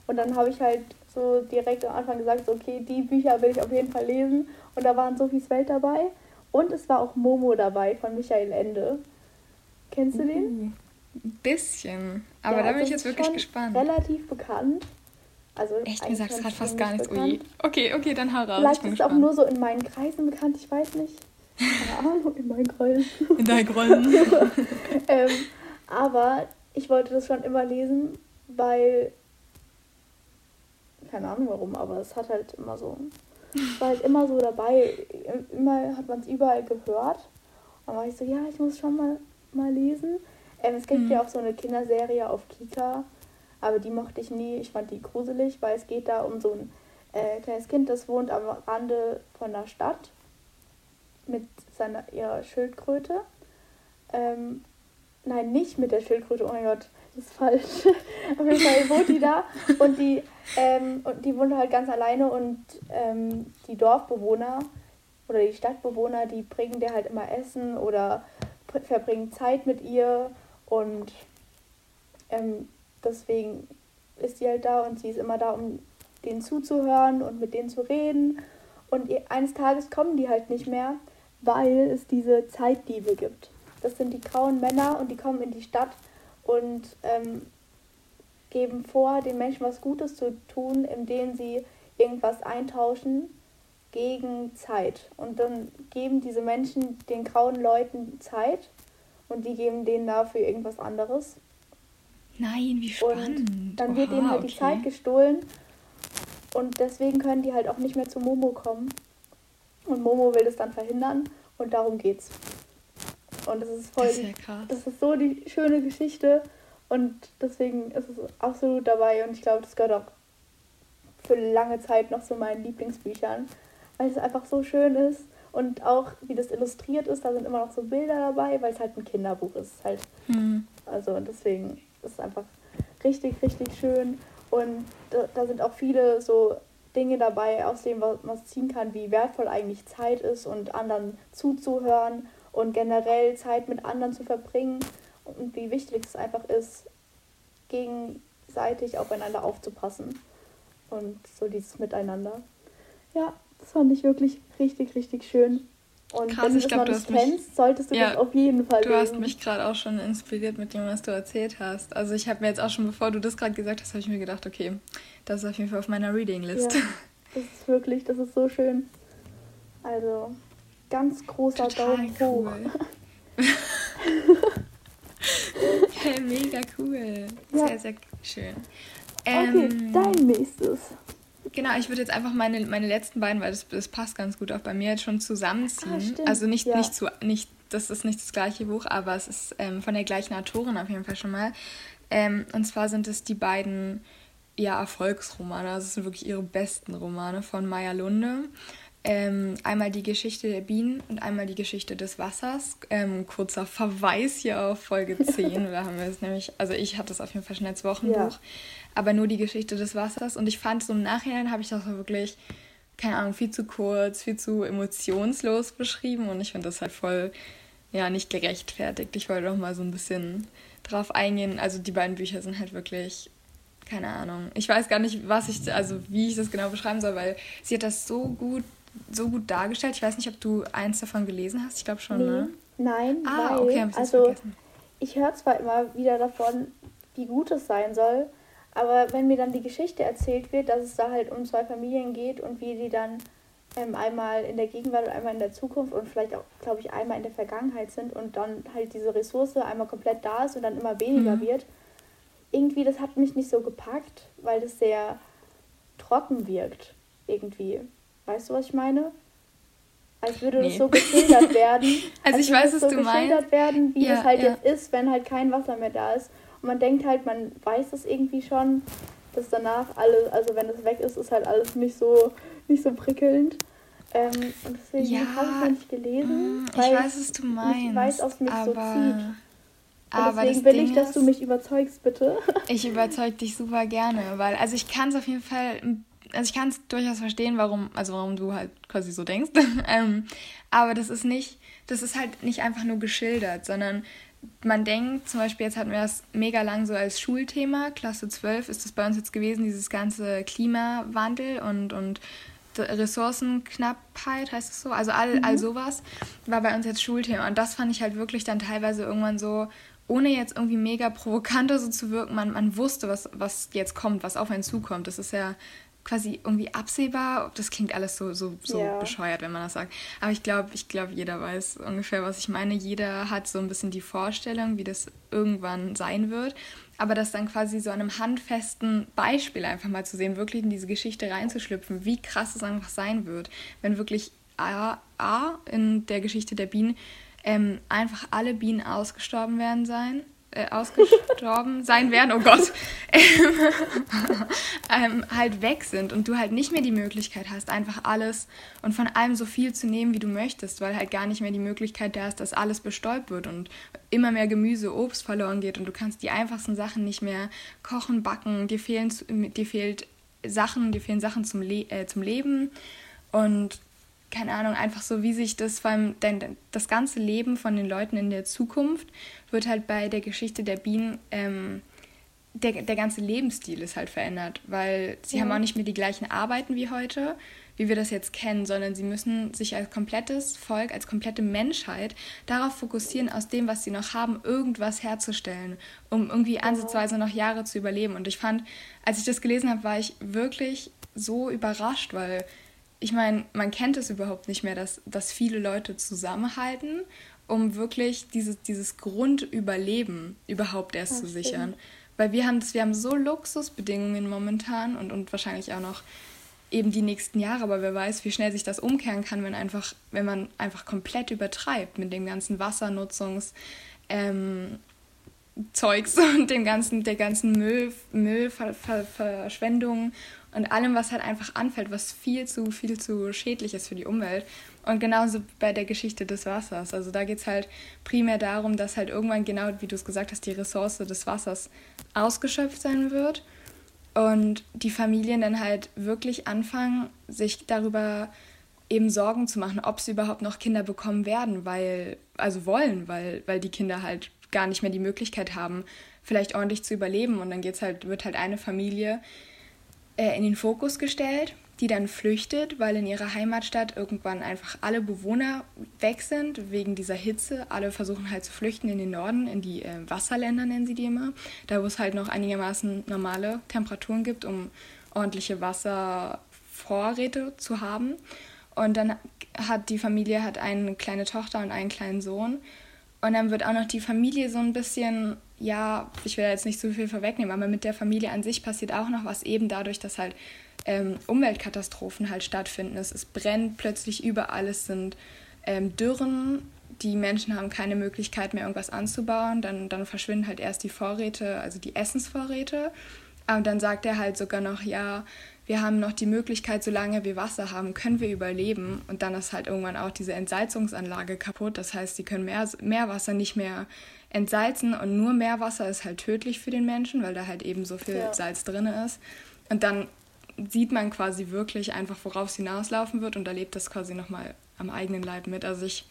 Und dann habe ich halt so direkt am Anfang gesagt, okay, die Bücher will ich auf jeden Fall lesen. Und da waren Sophies Welt dabei. Und es war auch Momo dabei von Michael Ende. Kennst du den? Ein bisschen. Aber ja, da bin ich jetzt wirklich gespannt. Relativ bekannt. Also Echt, mir sagst gerade fast gar nichts. Ui. Okay, okay, dann hau raus. Vielleicht ist es auch nur so in meinen Kreisen bekannt, ich weiß nicht. Keine Ahnung, in meinen Kreisen. In deinen Kreisen. ähm, aber ich wollte das schon immer lesen, weil. Keine Ahnung warum, aber es hat halt immer so. Es war halt immer so dabei. Immer hat man es überall gehört. Und dann war ich so, ja, ich muss schon mal, mal lesen. Ähm, es gibt mhm. ja auch so eine Kinderserie auf Kika aber die mochte ich nie. Ich fand die gruselig, weil es geht da um so ein äh, kleines Kind, das wohnt am Rande von der Stadt mit seiner ihrer Schildkröte. Ähm, nein, nicht mit der Schildkröte, oh mein Gott, das ist falsch. Auf jeden Fall wohnt die da und die, ähm, und die wohnt halt ganz alleine und ähm, die Dorfbewohner oder die Stadtbewohner, die bringen der halt immer Essen oder verbringen Zeit mit ihr und ähm, deswegen ist sie halt da und sie ist immer da, um denen zuzuhören und mit denen zu reden. Und eines Tages kommen die halt nicht mehr, weil es diese Zeitdiebe gibt. Das sind die grauen Männer und die kommen in die Stadt und ähm, geben vor, den Menschen was Gutes zu tun, indem sie irgendwas eintauschen gegen Zeit. Und dann geben diese Menschen den grauen Leuten Zeit und die geben denen dafür irgendwas anderes. Nein, wie spannend. Und dann wird Oha, denen halt okay. die Zeit gestohlen. Und deswegen können die halt auch nicht mehr zu Momo kommen. Und Momo will das dann verhindern. Und darum geht's. Und das ist voll. Das ist, ja krass. das ist so die schöne Geschichte. Und deswegen ist es absolut dabei. Und ich glaube, das gehört auch für lange Zeit noch zu meinen Lieblingsbüchern. Weil es einfach so schön ist. Und auch wie das illustriert ist, da sind immer noch so Bilder dabei, weil es halt ein Kinderbuch ist. Halt. Hm. Also deswegen ist einfach richtig, richtig schön. Und da, da sind auch viele so Dinge dabei, aus denen man was ziehen kann, wie wertvoll eigentlich Zeit ist und anderen zuzuhören und generell Zeit mit anderen zu verbringen und wie wichtig es einfach ist, gegenseitig aufeinander aufzupassen und so dieses Miteinander. Ja, das fand ich wirklich richtig, richtig schön. Und Krass, wenn du das glaub, noch nicht kennst, mich, solltest du ja, das auf jeden Fall Du lesen. hast mich gerade auch schon inspiriert mit dem, was du erzählt hast. Also ich habe mir jetzt auch schon, bevor du das gerade gesagt hast, habe ich mir gedacht, okay, das ist auf jeden Fall auf meiner Reading-List. Ja, das ist wirklich, das ist so schön. Also, ganz großer Total Daumen hoch. hey, mega cool. Ja. Sehr, sehr schön. okay, ähm, dein nächstes. Genau, ich würde jetzt einfach meine, meine letzten beiden, weil das, das passt ganz gut auch bei mir, jetzt schon zusammenziehen. Ah, also nicht, ja. nicht zu, nicht, das ist nicht das gleiche Buch, aber es ist ähm, von der gleichen Autorin auf jeden Fall schon mal. Ähm, und zwar sind es die beiden ja, Erfolgsromane, also es sind wirklich ihre besten Romane von Maya Lunde. Ähm, einmal die Geschichte der Bienen und einmal die Geschichte des Wassers. Ähm, kurzer Verweis hier auf Folge 10. da haben wir es nämlich, also ich hatte es auf jeden Fall schon als Wochenbuch, ja. aber nur die Geschichte des Wassers. Und ich fand so im Nachhinein habe ich das wirklich, keine Ahnung, viel zu kurz, viel zu emotionslos beschrieben und ich finde das halt voll, ja, nicht gerechtfertigt. Ich wollte doch mal so ein bisschen drauf eingehen. Also die beiden Bücher sind halt wirklich keine Ahnung. Ich weiß gar nicht, was ich, also wie ich das genau beschreiben soll, weil sie hat das so gut so gut dargestellt. Ich weiß nicht, ob du eins davon gelesen hast. Ich glaube schon, nee. ne? Nein, ah, weil, okay, also vergessen. ich höre zwar immer wieder davon, wie gut es sein soll, aber wenn mir dann die Geschichte erzählt wird, dass es da halt um zwei Familien geht und wie die dann ähm, einmal in der Gegenwart und einmal in der Zukunft und vielleicht auch, glaube ich, einmal in der Vergangenheit sind und dann halt diese Ressource einmal komplett da ist und dann immer weniger mhm. wird, irgendwie, das hat mich nicht so gepackt, weil das sehr trocken wirkt, irgendwie. Weißt du, was ich meine? Als würde nee. das so geschildert werden. also ich weiß, was so du meinst. geschildert werden, wie ja, das halt ja. jetzt ist, wenn halt kein Wasser mehr da ist. Und man denkt halt, man weiß es irgendwie schon, dass danach alles, also wenn es weg ist, ist halt alles nicht so, nicht so prickelnd. Ähm, und deswegen ja, habe ich noch nicht gelesen. Mm, ich weiß, was du meinst. Ich weiß, ob es mich so zieht. Aber deswegen will Ding ich, dass ist, du mich überzeugst, bitte. Ich überzeug dich super gerne, weil, also ich kann es auf jeden Fall ein also ich kann es durchaus verstehen, warum, also warum du halt quasi so denkst. ähm, aber das ist nicht, das ist halt nicht einfach nur geschildert, sondern man denkt, zum Beispiel, jetzt hatten wir das mega lang so als Schulthema, Klasse 12 ist das bei uns jetzt gewesen, dieses ganze Klimawandel und, und Ressourcenknappheit, heißt es so, also all, mhm. all sowas war bei uns jetzt Schulthema. Und das fand ich halt wirklich dann teilweise irgendwann so, ohne jetzt irgendwie mega provokant so zu wirken, man, man wusste, was, was jetzt kommt, was auf einen zukommt. Das ist ja quasi irgendwie absehbar. Das klingt alles so, so, so ja. bescheuert, wenn man das sagt. Aber ich glaube, ich glaube, jeder weiß ungefähr, was ich meine. Jeder hat so ein bisschen die Vorstellung, wie das irgendwann sein wird. Aber das dann quasi so an einem handfesten Beispiel einfach mal zu sehen, wirklich in diese Geschichte reinzuschlüpfen, wie krass es einfach sein wird, wenn wirklich A, A in der Geschichte der Bienen ähm, einfach alle Bienen ausgestorben werden sein äh, ausgestorben sein werden, oh Gott, ähm, halt weg sind und du halt nicht mehr die Möglichkeit hast, einfach alles und von allem so viel zu nehmen, wie du möchtest, weil halt gar nicht mehr die Möglichkeit da ist, dass alles bestäubt wird und immer mehr Gemüse, Obst verloren geht und du kannst die einfachsten Sachen nicht mehr kochen, backen, dir fehlen, dir fehlt Sachen, dir fehlen Sachen zum, Le äh, zum Leben. Und keine Ahnung, einfach so, wie sich das vor allem, denn das ganze Leben von den Leuten in der Zukunft wird halt bei der Geschichte der Bienen, ähm, der, der ganze Lebensstil ist halt verändert, weil sie ja. haben auch nicht mehr die gleichen Arbeiten wie heute, wie wir das jetzt kennen, sondern sie müssen sich als komplettes Volk, als komplette Menschheit darauf fokussieren, aus dem, was sie noch haben, irgendwas herzustellen, um irgendwie ansatzweise noch Jahre zu überleben. Und ich fand, als ich das gelesen habe, war ich wirklich so überrascht, weil ich meine, man kennt es überhaupt nicht mehr, dass, dass viele Leute zusammenhalten, um wirklich dieses, dieses Grundüberleben überhaupt erst das zu stimmt. sichern. Weil wir haben, wir haben so Luxusbedingungen momentan und, und wahrscheinlich auch noch eben die nächsten Jahre, aber wer weiß, wie schnell sich das umkehren kann, wenn einfach, wenn man einfach komplett übertreibt mit dem ganzen Wassernutzungs ähm, Zeugs und dem ganzen, der ganzen Müll, Müllverschwendung und allem, was halt einfach anfällt, was viel zu, viel zu schädlich ist für die Umwelt. Und genauso bei der Geschichte des Wassers. Also da geht es halt primär darum, dass halt irgendwann genau, wie du es gesagt hast, die Ressource des Wassers ausgeschöpft sein wird. Und die Familien dann halt wirklich anfangen, sich darüber eben Sorgen zu machen, ob sie überhaupt noch Kinder bekommen werden, weil, also wollen, weil, weil die Kinder halt gar nicht mehr die Möglichkeit haben, vielleicht ordentlich zu überleben. Und dann geht's halt, wird halt eine Familie äh, in den Fokus gestellt, die dann flüchtet, weil in ihrer Heimatstadt irgendwann einfach alle Bewohner weg sind wegen dieser Hitze. Alle versuchen halt zu flüchten in den Norden, in die äh, Wasserländer nennen sie die immer, da wo es halt noch einigermaßen normale Temperaturen gibt, um ordentliche Wasservorräte zu haben. Und dann hat die Familie hat eine kleine Tochter und einen kleinen Sohn. Und dann wird auch noch die Familie so ein bisschen ja, ich will jetzt nicht zu viel vorwegnehmen, aber mit der Familie an sich passiert auch noch was eben dadurch, dass halt ähm, Umweltkatastrophen halt stattfinden. Es, es brennt plötzlich überall, es sind ähm, Dürren, die Menschen haben keine Möglichkeit mehr, irgendwas anzubauen. Dann, dann verschwinden halt erst die Vorräte, also die Essensvorräte. Und dann sagt er halt sogar noch, ja, wir haben noch die Möglichkeit, solange wir Wasser haben, können wir überleben. Und dann ist halt irgendwann auch diese Entsalzungsanlage kaputt. Das heißt, sie können mehr, Meerwasser nicht mehr entsalzen und nur Meerwasser ist halt tödlich für den Menschen, weil da halt eben so viel ja. Salz drin ist. Und dann sieht man quasi wirklich einfach, worauf es hinauslaufen wird und erlebt das quasi nochmal am eigenen Leib mit. Also ich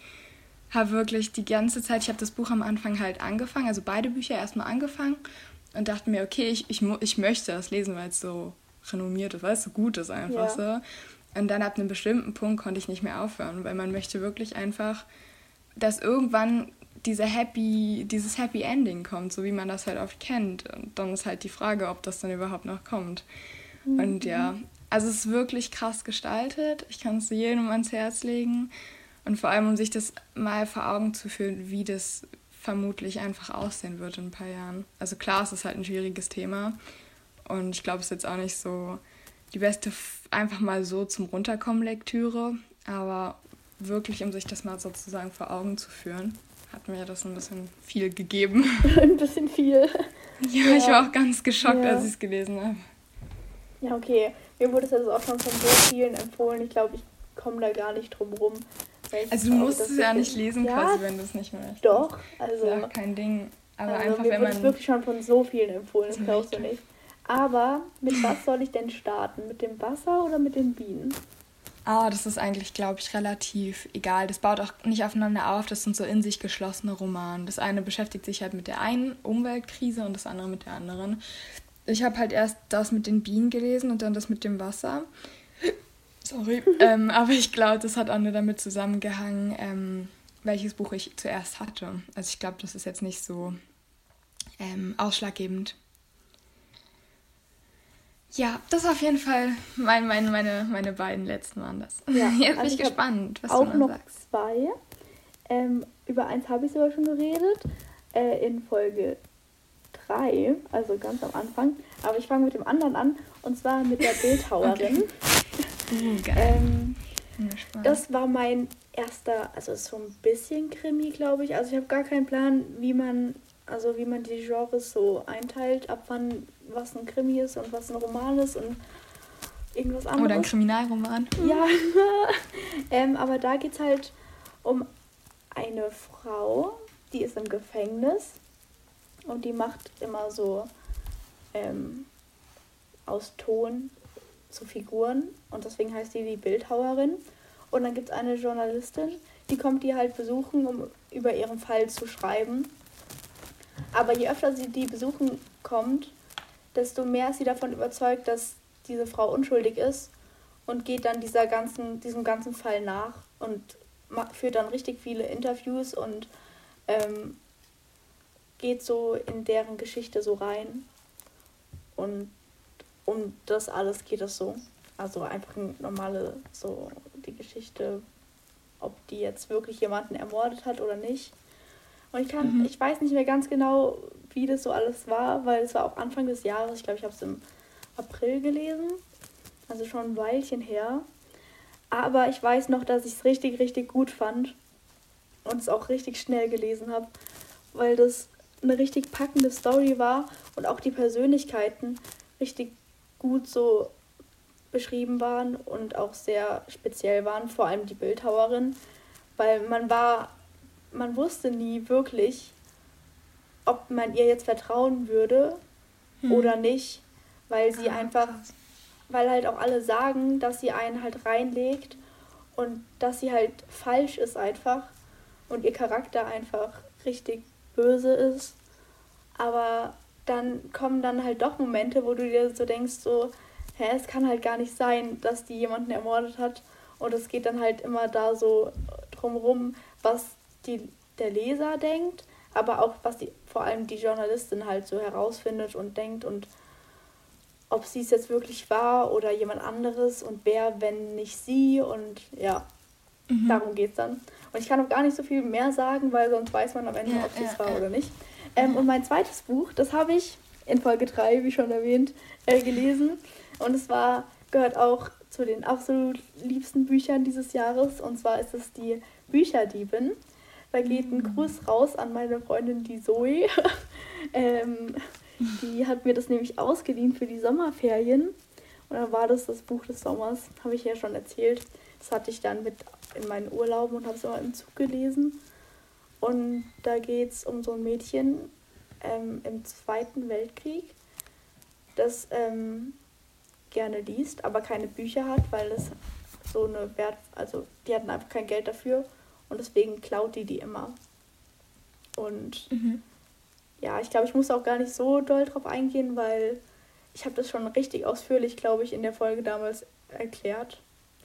habe wirklich die ganze Zeit, ich habe das Buch am Anfang halt angefangen, also beide Bücher erstmal angefangen und dachte mir, okay, ich, ich, ich möchte das lesen, weil es so renommiert ist, weil es so gut ist einfach ja. so. Und dann ab einem bestimmten Punkt konnte ich nicht mehr aufhören, weil man möchte wirklich einfach, dass irgendwann diese Happy, dieses Happy Ending kommt, so wie man das halt oft kennt. Und dann ist halt die Frage, ob das dann überhaupt noch kommt. Mhm. Und ja, also es ist wirklich krass gestaltet. Ich kann es jedem ans Herz legen. Und vor allem, um sich das mal vor Augen zu führen, wie das vermutlich einfach aussehen wird in ein paar Jahren. Also klar, es ist halt ein schwieriges Thema. Und ich glaube, es ist jetzt auch nicht so die beste, einfach mal so zum Runterkommen Lektüre. Aber wirklich, um sich das mal sozusagen vor Augen zu führen, hat mir das ein bisschen viel gegeben. ein bisschen viel. Ja, ja, ich war auch ganz geschockt, ja. als ich es gelesen habe. Ja, okay. Mir wurde es also auch schon von so vielen empfohlen. Ich glaube, ich komme da gar nicht drum rum. Also du musst es ja nicht lesen, ja, quasi, wenn du es nicht möchtest. Doch, also. Ist auch kein Ding. Aber also einfach, mir wenn man. Mir wirklich schon von so vielen empfohlen, das glaubst du nicht. Aber mit was soll ich denn starten? Mit dem Wasser oder mit den Bienen? Ah, das ist eigentlich, glaube ich, relativ egal. Das baut auch nicht aufeinander auf. Das sind so in sich geschlossene Romane. Das eine beschäftigt sich halt mit der einen Umweltkrise und das andere mit der anderen. Ich habe halt erst das mit den Bienen gelesen und dann das mit dem Wasser. Sorry. ähm, aber ich glaube, das hat auch nur damit zusammengehangen, ähm, welches Buch ich zuerst hatte. Also ich glaube, das ist jetzt nicht so ähm, ausschlaggebend. Ja, das war auf jeden Fall mein, mein, meine, meine beiden letzten waren das. Ja, Jetzt bin also ich gespannt, was auch du noch, noch sagst. zwei. Ähm, über eins habe ich sogar schon geredet. Äh, in Folge 3, also ganz am Anfang. Aber ich fange mit dem anderen an. Und zwar mit der Bildhauerin. okay. geil. Ähm, das war mein erster, also so ein bisschen Krimi, glaube ich. Also ich habe gar keinen Plan, wie man, also wie man die Genres so einteilt, ab wann was ein Krimi ist und was ein Roman ist und irgendwas anderes. Oder ein Kriminalroman. Ja, ähm, aber da geht es halt um eine Frau, die ist im Gefängnis und die macht immer so ähm, aus Ton so Figuren und deswegen heißt die die Bildhauerin. Und dann gibt es eine Journalistin, die kommt die halt besuchen, um über ihren Fall zu schreiben. Aber je öfter sie die besuchen kommt, desto mehr ist sie davon überzeugt, dass diese Frau unschuldig ist und geht dann dieser ganzen, diesem ganzen Fall nach und führt dann richtig viele Interviews und ähm, geht so in deren Geschichte so rein. Und um das alles geht es so. Also einfach eine normale, so die Geschichte, ob die jetzt wirklich jemanden ermordet hat oder nicht. Und ich kann, mhm. ich weiß nicht mehr ganz genau, wie das so alles war, weil es war auch Anfang des Jahres, ich glaube, ich habe es im April gelesen, also schon ein Weilchen her. Aber ich weiß noch, dass ich es richtig, richtig gut fand und es auch richtig schnell gelesen habe, weil das eine richtig packende Story war und auch die Persönlichkeiten richtig gut so beschrieben waren und auch sehr speziell waren, vor allem die Bildhauerin, weil man war, man wusste nie wirklich, ob man ihr jetzt vertrauen würde hm. oder nicht, weil sie ah, einfach, krass. weil halt auch alle sagen, dass sie einen halt reinlegt und dass sie halt falsch ist einfach und ihr Charakter einfach richtig böse ist. Aber dann kommen dann halt doch Momente, wo du dir so denkst, so, hä, es kann halt gar nicht sein, dass die jemanden ermordet hat. Und es geht dann halt immer da so drumrum, was die, der Leser denkt, aber auch was die, vor allem die Journalistin halt so herausfindet und denkt und ob sie es jetzt wirklich war oder jemand anderes und wer, wenn nicht sie und ja, mhm. darum geht es dann. Und ich kann auch gar nicht so viel mehr sagen, weil sonst weiß man am Ende, ja, ob sie es ja, war ja. oder nicht. Ähm, und mein zweites Buch, das habe ich in Folge 3, wie schon erwähnt, äh, gelesen. Und es war, gehört auch zu den absolut liebsten Büchern dieses Jahres. Und zwar ist es die Bücherdiebin. Da geht ein Gruß raus an meine Freundin, die Zoe. ähm, die hat mir das nämlich ausgeliehen für die Sommerferien. Und dann war das das Buch des Sommers, habe ich ja schon erzählt. Das hatte ich dann mit in meinen Urlauben und habe es immer im Zug gelesen. Und da geht es um so ein Mädchen ähm, im Zweiten Weltkrieg, das ähm, gerne liest, aber keine Bücher hat, weil es so eine Wert, also die hatten einfach kein Geld dafür und deswegen klaut die die immer. Und mhm. ja, ich glaube, ich muss auch gar nicht so doll drauf eingehen, weil ich habe das schon richtig ausführlich, glaube ich, in der Folge damals erklärt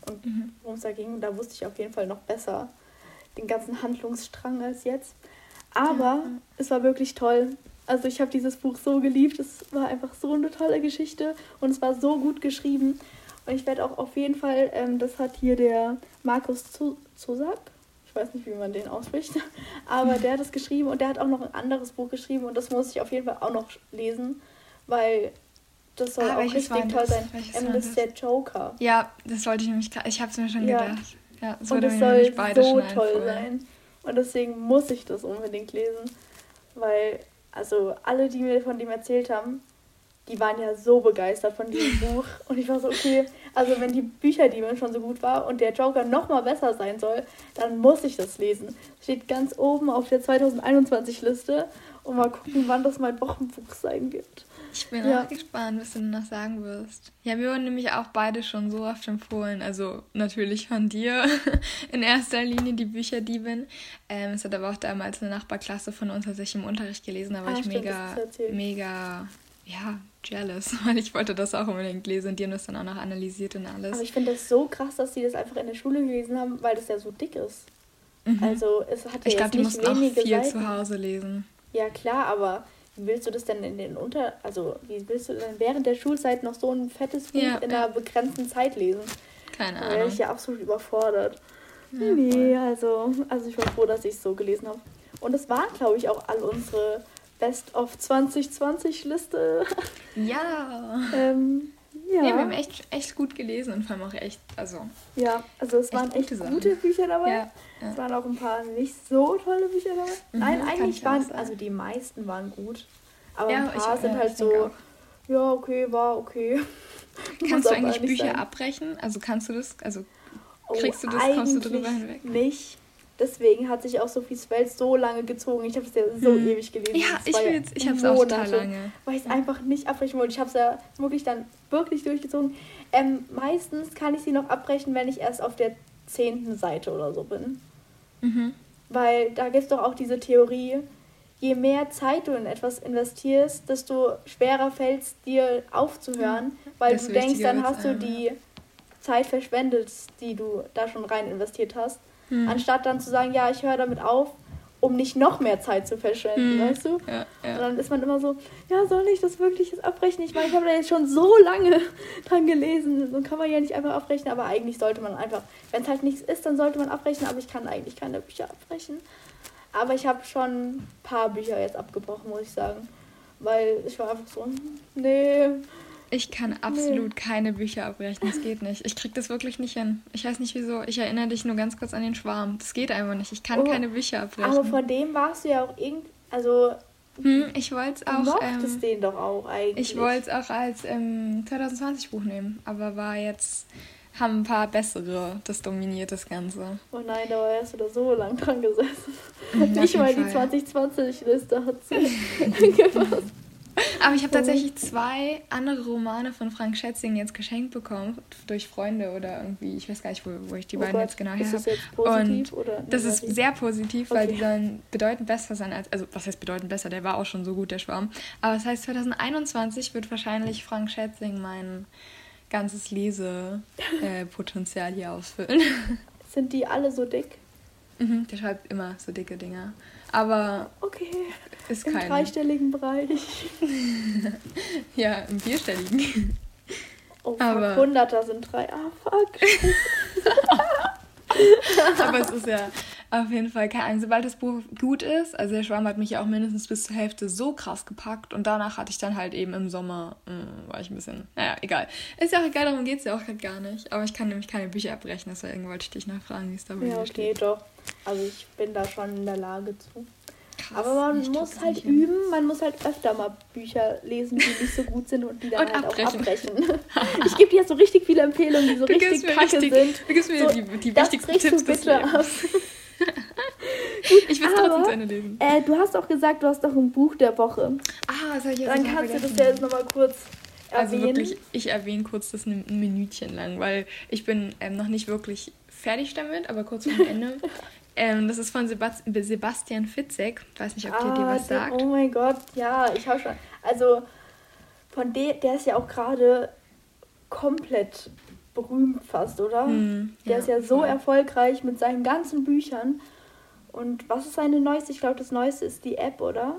und mhm. worum es da ging. Da wusste ich auf jeden Fall noch besser den ganzen Handlungsstrang als jetzt. Aber ja. es war wirklich toll. Also ich habe dieses Buch so geliebt. Es war einfach so eine tolle Geschichte und es war so gut geschrieben. Und ich werde auch auf jeden Fall, ähm, das hat hier der Markus Zusak, ich weiß nicht, wie man den ausspricht, aber der hat es geschrieben und der hat auch noch ein anderes Buch geschrieben und das muss ich auf jeden Fall auch noch lesen, weil das soll ah, auch richtig toll sein. Ähm, das ist der Joker. Ja, das wollte ich nämlich gerade. Ich habe es mir schon ja. gedacht. Ja, das und es soll so toll sein. Und deswegen muss ich das unbedingt lesen. Weil, also alle, die mir von dem erzählt haben, die waren ja so begeistert von diesem Buch. Und ich war so, okay, also wenn die Bücher, die mir schon so gut war und der Joker noch mal besser sein soll, dann muss ich das lesen. Steht ganz oben auf der 2021-Liste. Und mal gucken, wann das mein Wochenbuch sein wird. Ich bin ja. auch gespannt, was du noch sagen wirst. Ja, wir wurden nämlich auch beide schon so oft empfohlen. Also natürlich von dir in erster Linie die Bücher Diebin. Ähm, es hat aber auch damals eine Nachbarklasse von uns tatsächlich im Unterricht gelesen. Da war ah, ich stimmt, mega, mega, ja, jealous, weil ich wollte das auch unbedingt lesen und die haben das dann auch noch analysiert und alles. Aber ich finde das so krass, dass die das einfach in der Schule gelesen haben, weil das ja so dick ist. Mhm. Also es hat ja Ich glaube, die mussten auch viel Seiten. zu Hause lesen. Ja, klar, aber wie willst du das denn in den Unter... Also, wie willst du denn während der Schulzeit noch so ein fettes Buch ja, in einer begrenzten Zeit lesen? Keine Ahnung. Da wäre ich ja absolut überfordert. Ja, nee, also, also ich war froh, dass ich es so gelesen habe. Und es waren, glaube ich, auch all unsere Best of 2020 Liste. Ja. ähm, ja. ja. wir haben echt, echt gut gelesen und vor allem auch echt, also. Ja, also es waren echt gute, gute Bücher dabei. Ja, ja. Es waren auch ein paar nicht so tolle Bücher dabei. Mhm, Nein, eigentlich waren, also die meisten waren gut. Aber ein paar ich, sind halt so, ja, okay, war okay. Kannst du eigentlich Bücher sein. abbrechen? Also kannst du das, also oh, kriegst oh, du das, kommst du drüber hinweg? Nicht. Deswegen hat sich auch Sophies Welt so lange gezogen. Ich habe es ja so hm. ewig gelesen. Ja, ich, ich habe es auch total lange. Weil ich es einfach nicht abbrechen wollte. Ich habe es ja wirklich dann wirklich durchgezogen. Ähm, meistens kann ich sie noch abbrechen, wenn ich erst auf der zehnten Seite oder so bin. Mhm. Weil da gibt es doch auch diese Theorie, je mehr Zeit du in etwas investierst, desto schwerer fällt es dir aufzuhören, weil das du denkst, dann hast du die Zeit verschwendet, die du da schon rein investiert hast. Hm. Anstatt dann zu sagen, ja, ich höre damit auf, um nicht noch mehr Zeit zu verschwenden, hm. weißt du? Ja, ja. Und dann ist man immer so, ja, soll ich das wirklich jetzt abbrechen? Ich meine, ich habe da jetzt schon so lange dran gelesen. So kann man ja nicht einfach abbrechen, aber eigentlich sollte man einfach, wenn es halt nichts ist, dann sollte man abbrechen, aber ich kann eigentlich keine Bücher abbrechen. Aber ich habe schon ein paar Bücher jetzt abgebrochen, muss ich sagen. Weil ich war einfach so, nee, ich kann absolut nee. keine Bücher abbrechen. Das geht nicht. Ich krieg das wirklich nicht hin. Ich weiß nicht wieso. Ich erinnere dich nur ganz kurz an den Schwarm. Das geht einfach nicht. Ich kann oh, keine Bücher abbrechen. Aber von dem warst du ja auch irgendwie. Also. Hm, ich wollte es auch. Du mochtest ähm, den doch auch eigentlich. Ich wollte es auch als ähm, 2020-Buch nehmen. Aber war jetzt. Haben ein paar bessere. Das dominiert das Ganze. Oh nein, da hast du da so lang dran gesessen. Nicht mal die 2020-Liste hat sie gepasst. Aber ich habe tatsächlich zwei andere Romane von Frank Schätzing jetzt geschenkt bekommen durch Freunde oder irgendwie, ich weiß gar nicht, wo, wo ich die oh beiden Gott, jetzt genau her habe. Und oder Das ist sehr positiv, okay. weil die sollen bedeutend besser sein als, also was heißt bedeutend besser, der war auch schon so gut, der Schwarm. Aber das heißt, 2021 wird wahrscheinlich Frank Schätzing mein ganzes Lesepotenzial äh, hier ausfüllen. Sind die alle so dick? Mhm, der schreibt immer so dicke Dinger. Aber okay. ist Im keine. dreistelligen Bereich. ja, im vierstelligen. Oh, Aber... Hunderter sind drei. Ah, fuck. Aber es ist ja Auf jeden Fall, keine Ahnung, sobald das Buch gut ist, also der Schwarm hat mich ja auch mindestens bis zur Hälfte so krass gepackt und danach hatte ich dann halt eben im Sommer, mh, hm, war ich ein bisschen, naja, egal. Ist ja auch egal, darum geht es ja auch gar nicht. Aber ich kann nämlich keine Bücher abbrechen, deswegen wollte ich dich nachfragen, wie es da bei ja, okay, steht. doch. Also ich bin da schon in der Lage zu. Krass, Aber man muss halt üben, man muss halt öfter mal Bücher lesen, die nicht so gut sind und die dann und halt abbrechen. auch abbrechen. ich gebe dir jetzt so richtig viele Empfehlungen, die so du richtig kacke richtig, sind. Du gibst mir so, die, die wichtigsten Tipps des Lebens. ich will es trotzdem zu Ende lesen. Äh, du hast auch gesagt, du hast doch ein Buch der Woche. Ah, das habe ich jetzt Dann kannst du das ja jetzt nochmal kurz also erwähnen. Also wirklich, ich erwähne kurz das ein Minütchen lang, weil ich bin ähm, noch nicht wirklich fertig damit, aber kurz vor Ende. Ähm, das ist von Sebast Sebastian Fitzek. Ich weiß nicht, ob ah, dir was sagt. Oh mein Gott, ja, ich habe schon. Also, von der, der ist ja auch gerade komplett berühmt fast, oder? Hm, der ja, ist ja so voll. erfolgreich mit seinen ganzen Büchern. Und was ist seine neueste? Ich glaube, das neueste ist die App, oder?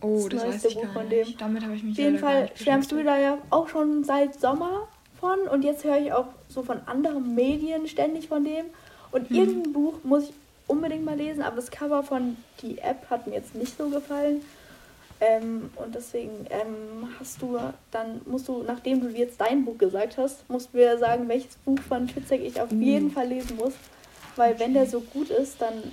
Oh, das, das neueste Buch von dem. Damit habe ich mich Auf jeden Fall schwärmst du da ja auch schon seit Sommer von und jetzt höre ich auch so von anderen Medien ständig von dem. Und hm. irgendein Buch muss ich unbedingt mal lesen, aber das Cover von die App hat mir jetzt nicht so gefallen. Ähm, und deswegen ähm, hast du dann, musst du, nachdem du jetzt dein Buch gesagt hast, musst du mir sagen, welches Buch von Fitzek ich auf mhm. jeden Fall lesen muss. Weil wenn der so gut ist, dann.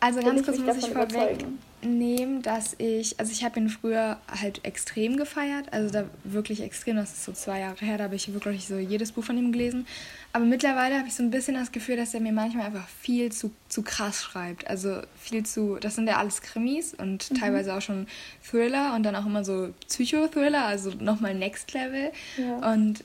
Also ganz kurz muss ich vorweg nehmen, dass ich, also ich habe ihn früher halt extrem gefeiert, also da wirklich extrem, das ist so zwei Jahre her, da habe ich wirklich so jedes Buch von ihm gelesen. Aber mittlerweile habe ich so ein bisschen das Gefühl, dass er mir manchmal einfach viel zu, zu krass schreibt. Also viel zu, das sind ja alles Krimis und mhm. teilweise auch schon Thriller und dann auch immer so Psychothriller, also nochmal Next Level. Ja. Und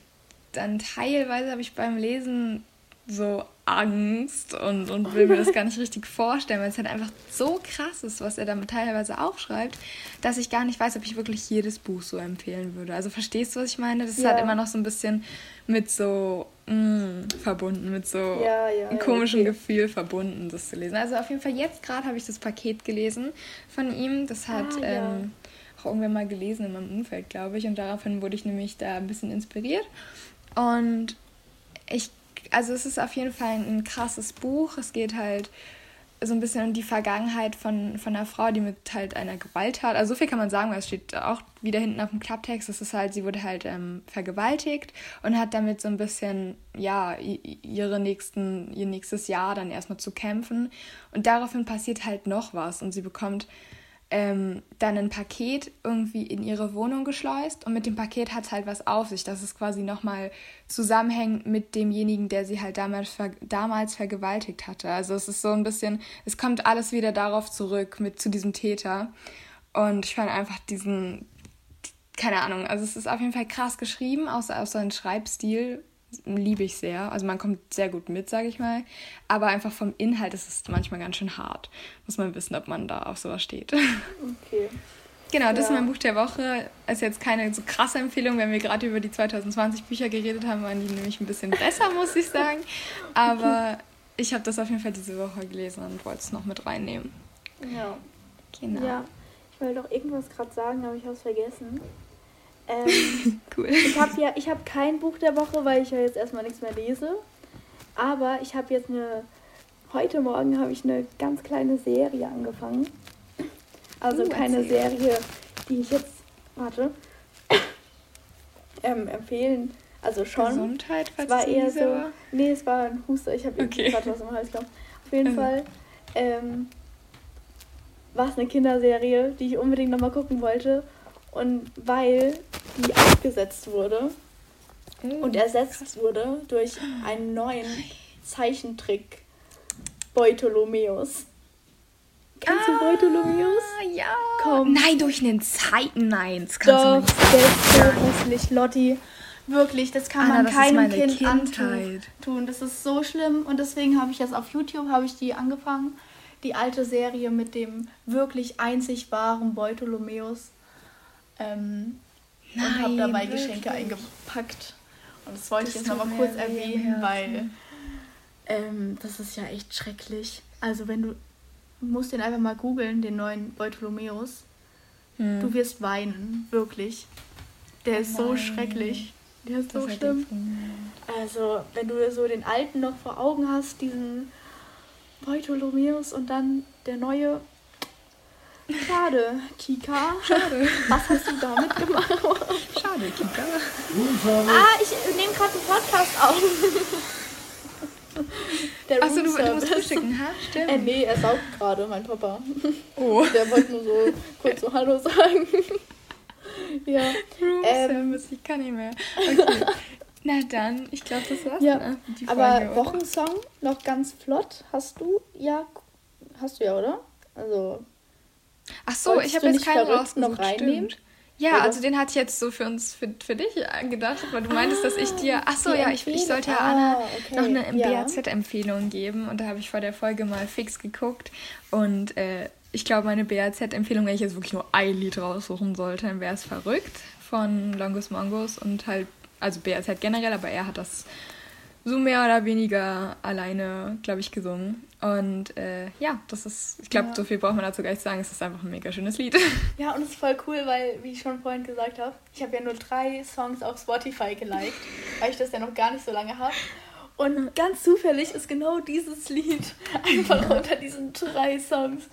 dann teilweise habe ich beim Lesen so Angst und, und will mir das gar nicht richtig vorstellen, weil es halt einfach so krass ist, was er damit teilweise aufschreibt, dass ich gar nicht weiß, ob ich wirklich jedes Buch so empfehlen würde. Also verstehst du, was ich meine? Das ist halt immer noch so ein bisschen mit so mh, mm, verbunden, mit so ja, ja, einem komischen okay. Gefühl verbunden, das zu lesen. Also auf jeden Fall jetzt gerade habe ich das Paket gelesen von ihm. Das hat ah, ähm, auch irgendwann mal gelesen in meinem Umfeld, glaube ich. Und daraufhin wurde ich nämlich da ein bisschen inspiriert. Und ich also es ist auf jeden Fall ein, krasses Buch. Es geht halt so ein bisschen um die Vergangenheit von, von einer Frau, die mit halt einer Gewalttat, also so viel kann man sagen, weil es steht auch wieder hinten auf dem Klapptext, das ist halt, sie wurde halt ähm, vergewaltigt und hat damit so ein bisschen, ja, ihre nächsten, ihr nächstes Jahr dann erstmal zu kämpfen. Und daraufhin passiert halt noch was und sie bekommt ähm, dann ein Paket irgendwie in ihre Wohnung geschleust und mit dem Paket hat es halt was auf sich, dass es quasi nochmal zusammenhängt mit demjenigen, der sie halt damals, ver damals vergewaltigt hatte. Also es ist so ein bisschen, es kommt alles wieder darauf zurück mit zu diesem Täter. Und ich fand einfach diesen, keine Ahnung, also es ist auf jeden Fall krass geschrieben, außer, außer ein Schreibstil liebe ich sehr. Also man kommt sehr gut mit, sage ich mal. Aber einfach vom Inhalt ist es manchmal ganz schön hart. Muss man wissen, ob man da auf sowas steht. Okay. Genau, das ja. ist mein Buch der Woche. Ist jetzt keine so krasse Empfehlung, wenn wir gerade über die 2020 Bücher geredet haben, waren die nämlich ein bisschen besser, muss ich sagen. Aber ich habe das auf jeden Fall diese Woche gelesen und wollte es noch mit reinnehmen. Ja. Genau. Ja, ich wollte doch irgendwas gerade sagen, aber ich habe es vergessen. Ähm, cool. Ich habe ja, ich habe kein Buch der Woche, weil ich ja jetzt erstmal nichts mehr lese. Aber ich habe jetzt eine, heute Morgen habe ich eine ganz kleine Serie angefangen. Also uh, keine erzähl. Serie, die ich jetzt, warte, ähm, empfehlen. Also schon. Gesundheit, falls es war eher so. Nee, es war ein Huster. Ich habe okay. gerade was im Hals gehabt. Auf jeden also. Fall ähm, war es eine Kinderserie, die ich unbedingt nochmal gucken wollte. Und weil die abgesetzt wurde oh, und ersetzt krass. wurde durch einen neuen Zeichentrick Beutolomeus. Kennst ah, du Beutolomeus? Ja. Komm. Nein, durch einen Zeiten. Nein, das kannst Doch, du nicht ist so hässlich, Lotti. Wirklich, das kann Anna, man das keinem Kind Kindheit. antun. Das ist so schlimm und deswegen habe ich jetzt auf YouTube habe ich die angefangen, die alte Serie mit dem wirklich einzig wahren Beutolomeus. Ähm, Nein, und habe dabei wirklich? Geschenke eingepackt. Und das wollte das ich jetzt nochmal kurz erwähnen, weil ähm, das ist ja echt schrecklich. Also wenn du musst den einfach mal googeln, den neuen Beutolomeus. Hm. Du wirst weinen, wirklich. Der ist Nein. so schrecklich. Der ist das so schlimm. Also, wenn du so den alten noch vor Augen hast, diesen Bartholomäus und dann der neue. Schade, Kika. Schade. Was hast du damit gemacht? Schade, Kika. Ah, ich nehme gerade einen Podcast auf. Der Achso, du, du musst frühstücken, ha? Stimmt. Äh, nee, er saugt gerade, mein Papa. Oh. Der wollte nur so kurz so Hallo sagen. ja. Room Ähm. Service, ich kann nicht mehr. Okay. Na dann, ich glaube, das war's Ja, dann die Aber Folge, oder? Wochensong noch ganz flott. Hast du ja, hast du ja, oder? Also, Ach so, Wolltest ich habe jetzt keinen noch reinnehmen? Stimmt. Ja, Oder? also den hatte ich jetzt so für uns, für, für dich gedacht, weil du meintest, dass ich dir. Ach so, ja, ich, ich sollte ja Ah, Anna okay, noch eine. BAZ-Empfehlung geben und da habe ich vor der Folge mal fix geguckt und äh, ich glaube, meine BAZ-Empfehlung, wenn ich jetzt wirklich nur ein Lied raussuchen sollte, dann wäre es verrückt von Longus Mongus und halt, also BAZ generell, aber er hat das so mehr oder weniger alleine, glaube ich, gesungen. Und äh, ja, das ist, ich glaube, Ja. so viel braucht man dazu gar nicht sagen. Es ist einfach ein mega schönes Lied. ja, und es ist voll cool, weil, wie ich schon vorhin gesagt habe, ich habe ja nur drei Songs auf Spotify geliked, weil ich das ja noch gar nicht so lange habe. Und ganz zufällig ist genau dieses Lied einfach unter diesen drei Songs,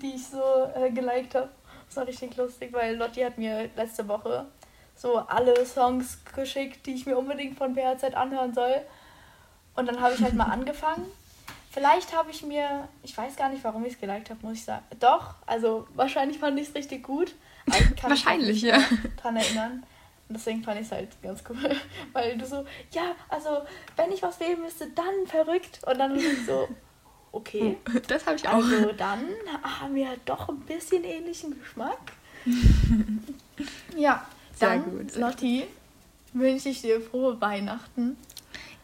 die ich so äh, geliked habe. Das war richtig lustig, weil Lotti hat mir letzte Woche so alle Songs geschickt, die ich mir unbedingt von BHZ anhören soll. Und dann habe ich halt mal angefangen. Vielleicht habe ich mir, ich weiß gar nicht, warum ich es geliked habe, muss ich sagen. Doch, also wahrscheinlich fand ich es richtig gut. Mich Wahrscheinlich, ja. dran erinnern. Und deswegen fand ich es halt ganz cool. Weil du so, ja, also wenn ich was wählen müsste, dann verrückt. Und dann ist ich so, okay. Das habe ich auch. Also dann haben wir doch ein bisschen ähnlichen Geschmack. ja, Sehr dann, gut, Lotti, wünsche ich dir frohe Weihnachten.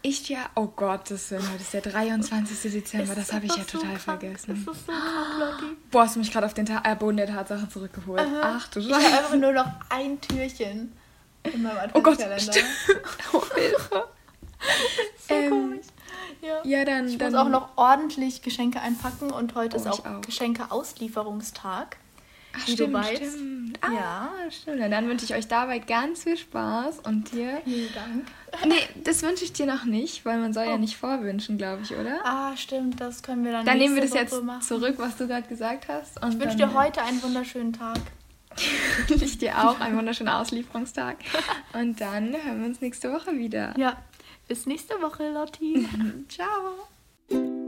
Ich ja, oh Gott, das ist, heute ist der 23. Dezember, das habe ich ja so total krank. vergessen. Es ist so krank, Lotti. Boah, hast du mich gerade auf den Ta äh, Boden der Tatsache zurückgeholt. Aha. Ach du Ich habe Scheiße. einfach nur noch ein Türchen in meinem Oh Gott, Adventskalender. stimmt. Oh, Hilfe. so Ähm, komisch. Ja. Ja, dann. Ich dann muss auch noch ordentlich Geschenke einpacken und heute Oh, ist auch, auch. Geschenke-Auslieferungstag. Ach, wie du stimmt, weißt. stimmt. Ah, Ja. stimmt. Dann wünsche ich euch dabei ganz viel Spaß und dir. Vielen Dank. Nee, das wünsche ich dir noch nicht, weil man soll ja Oh. nicht vorwünschen, glaube ich, oder? Ah, stimmt, das können wir dann Dann nehmen wir das nächste jetzt Woche machen. zurück, was du gerade gesagt hast. Und Ich wünsche dir heute einen wunderschönen Tag. wünsche ich dir auch einen wunderschönen Auslieferungstag. Und dann hören wir uns nächste Woche wieder. Ja, bis nächste Woche, Lotti. Ciao.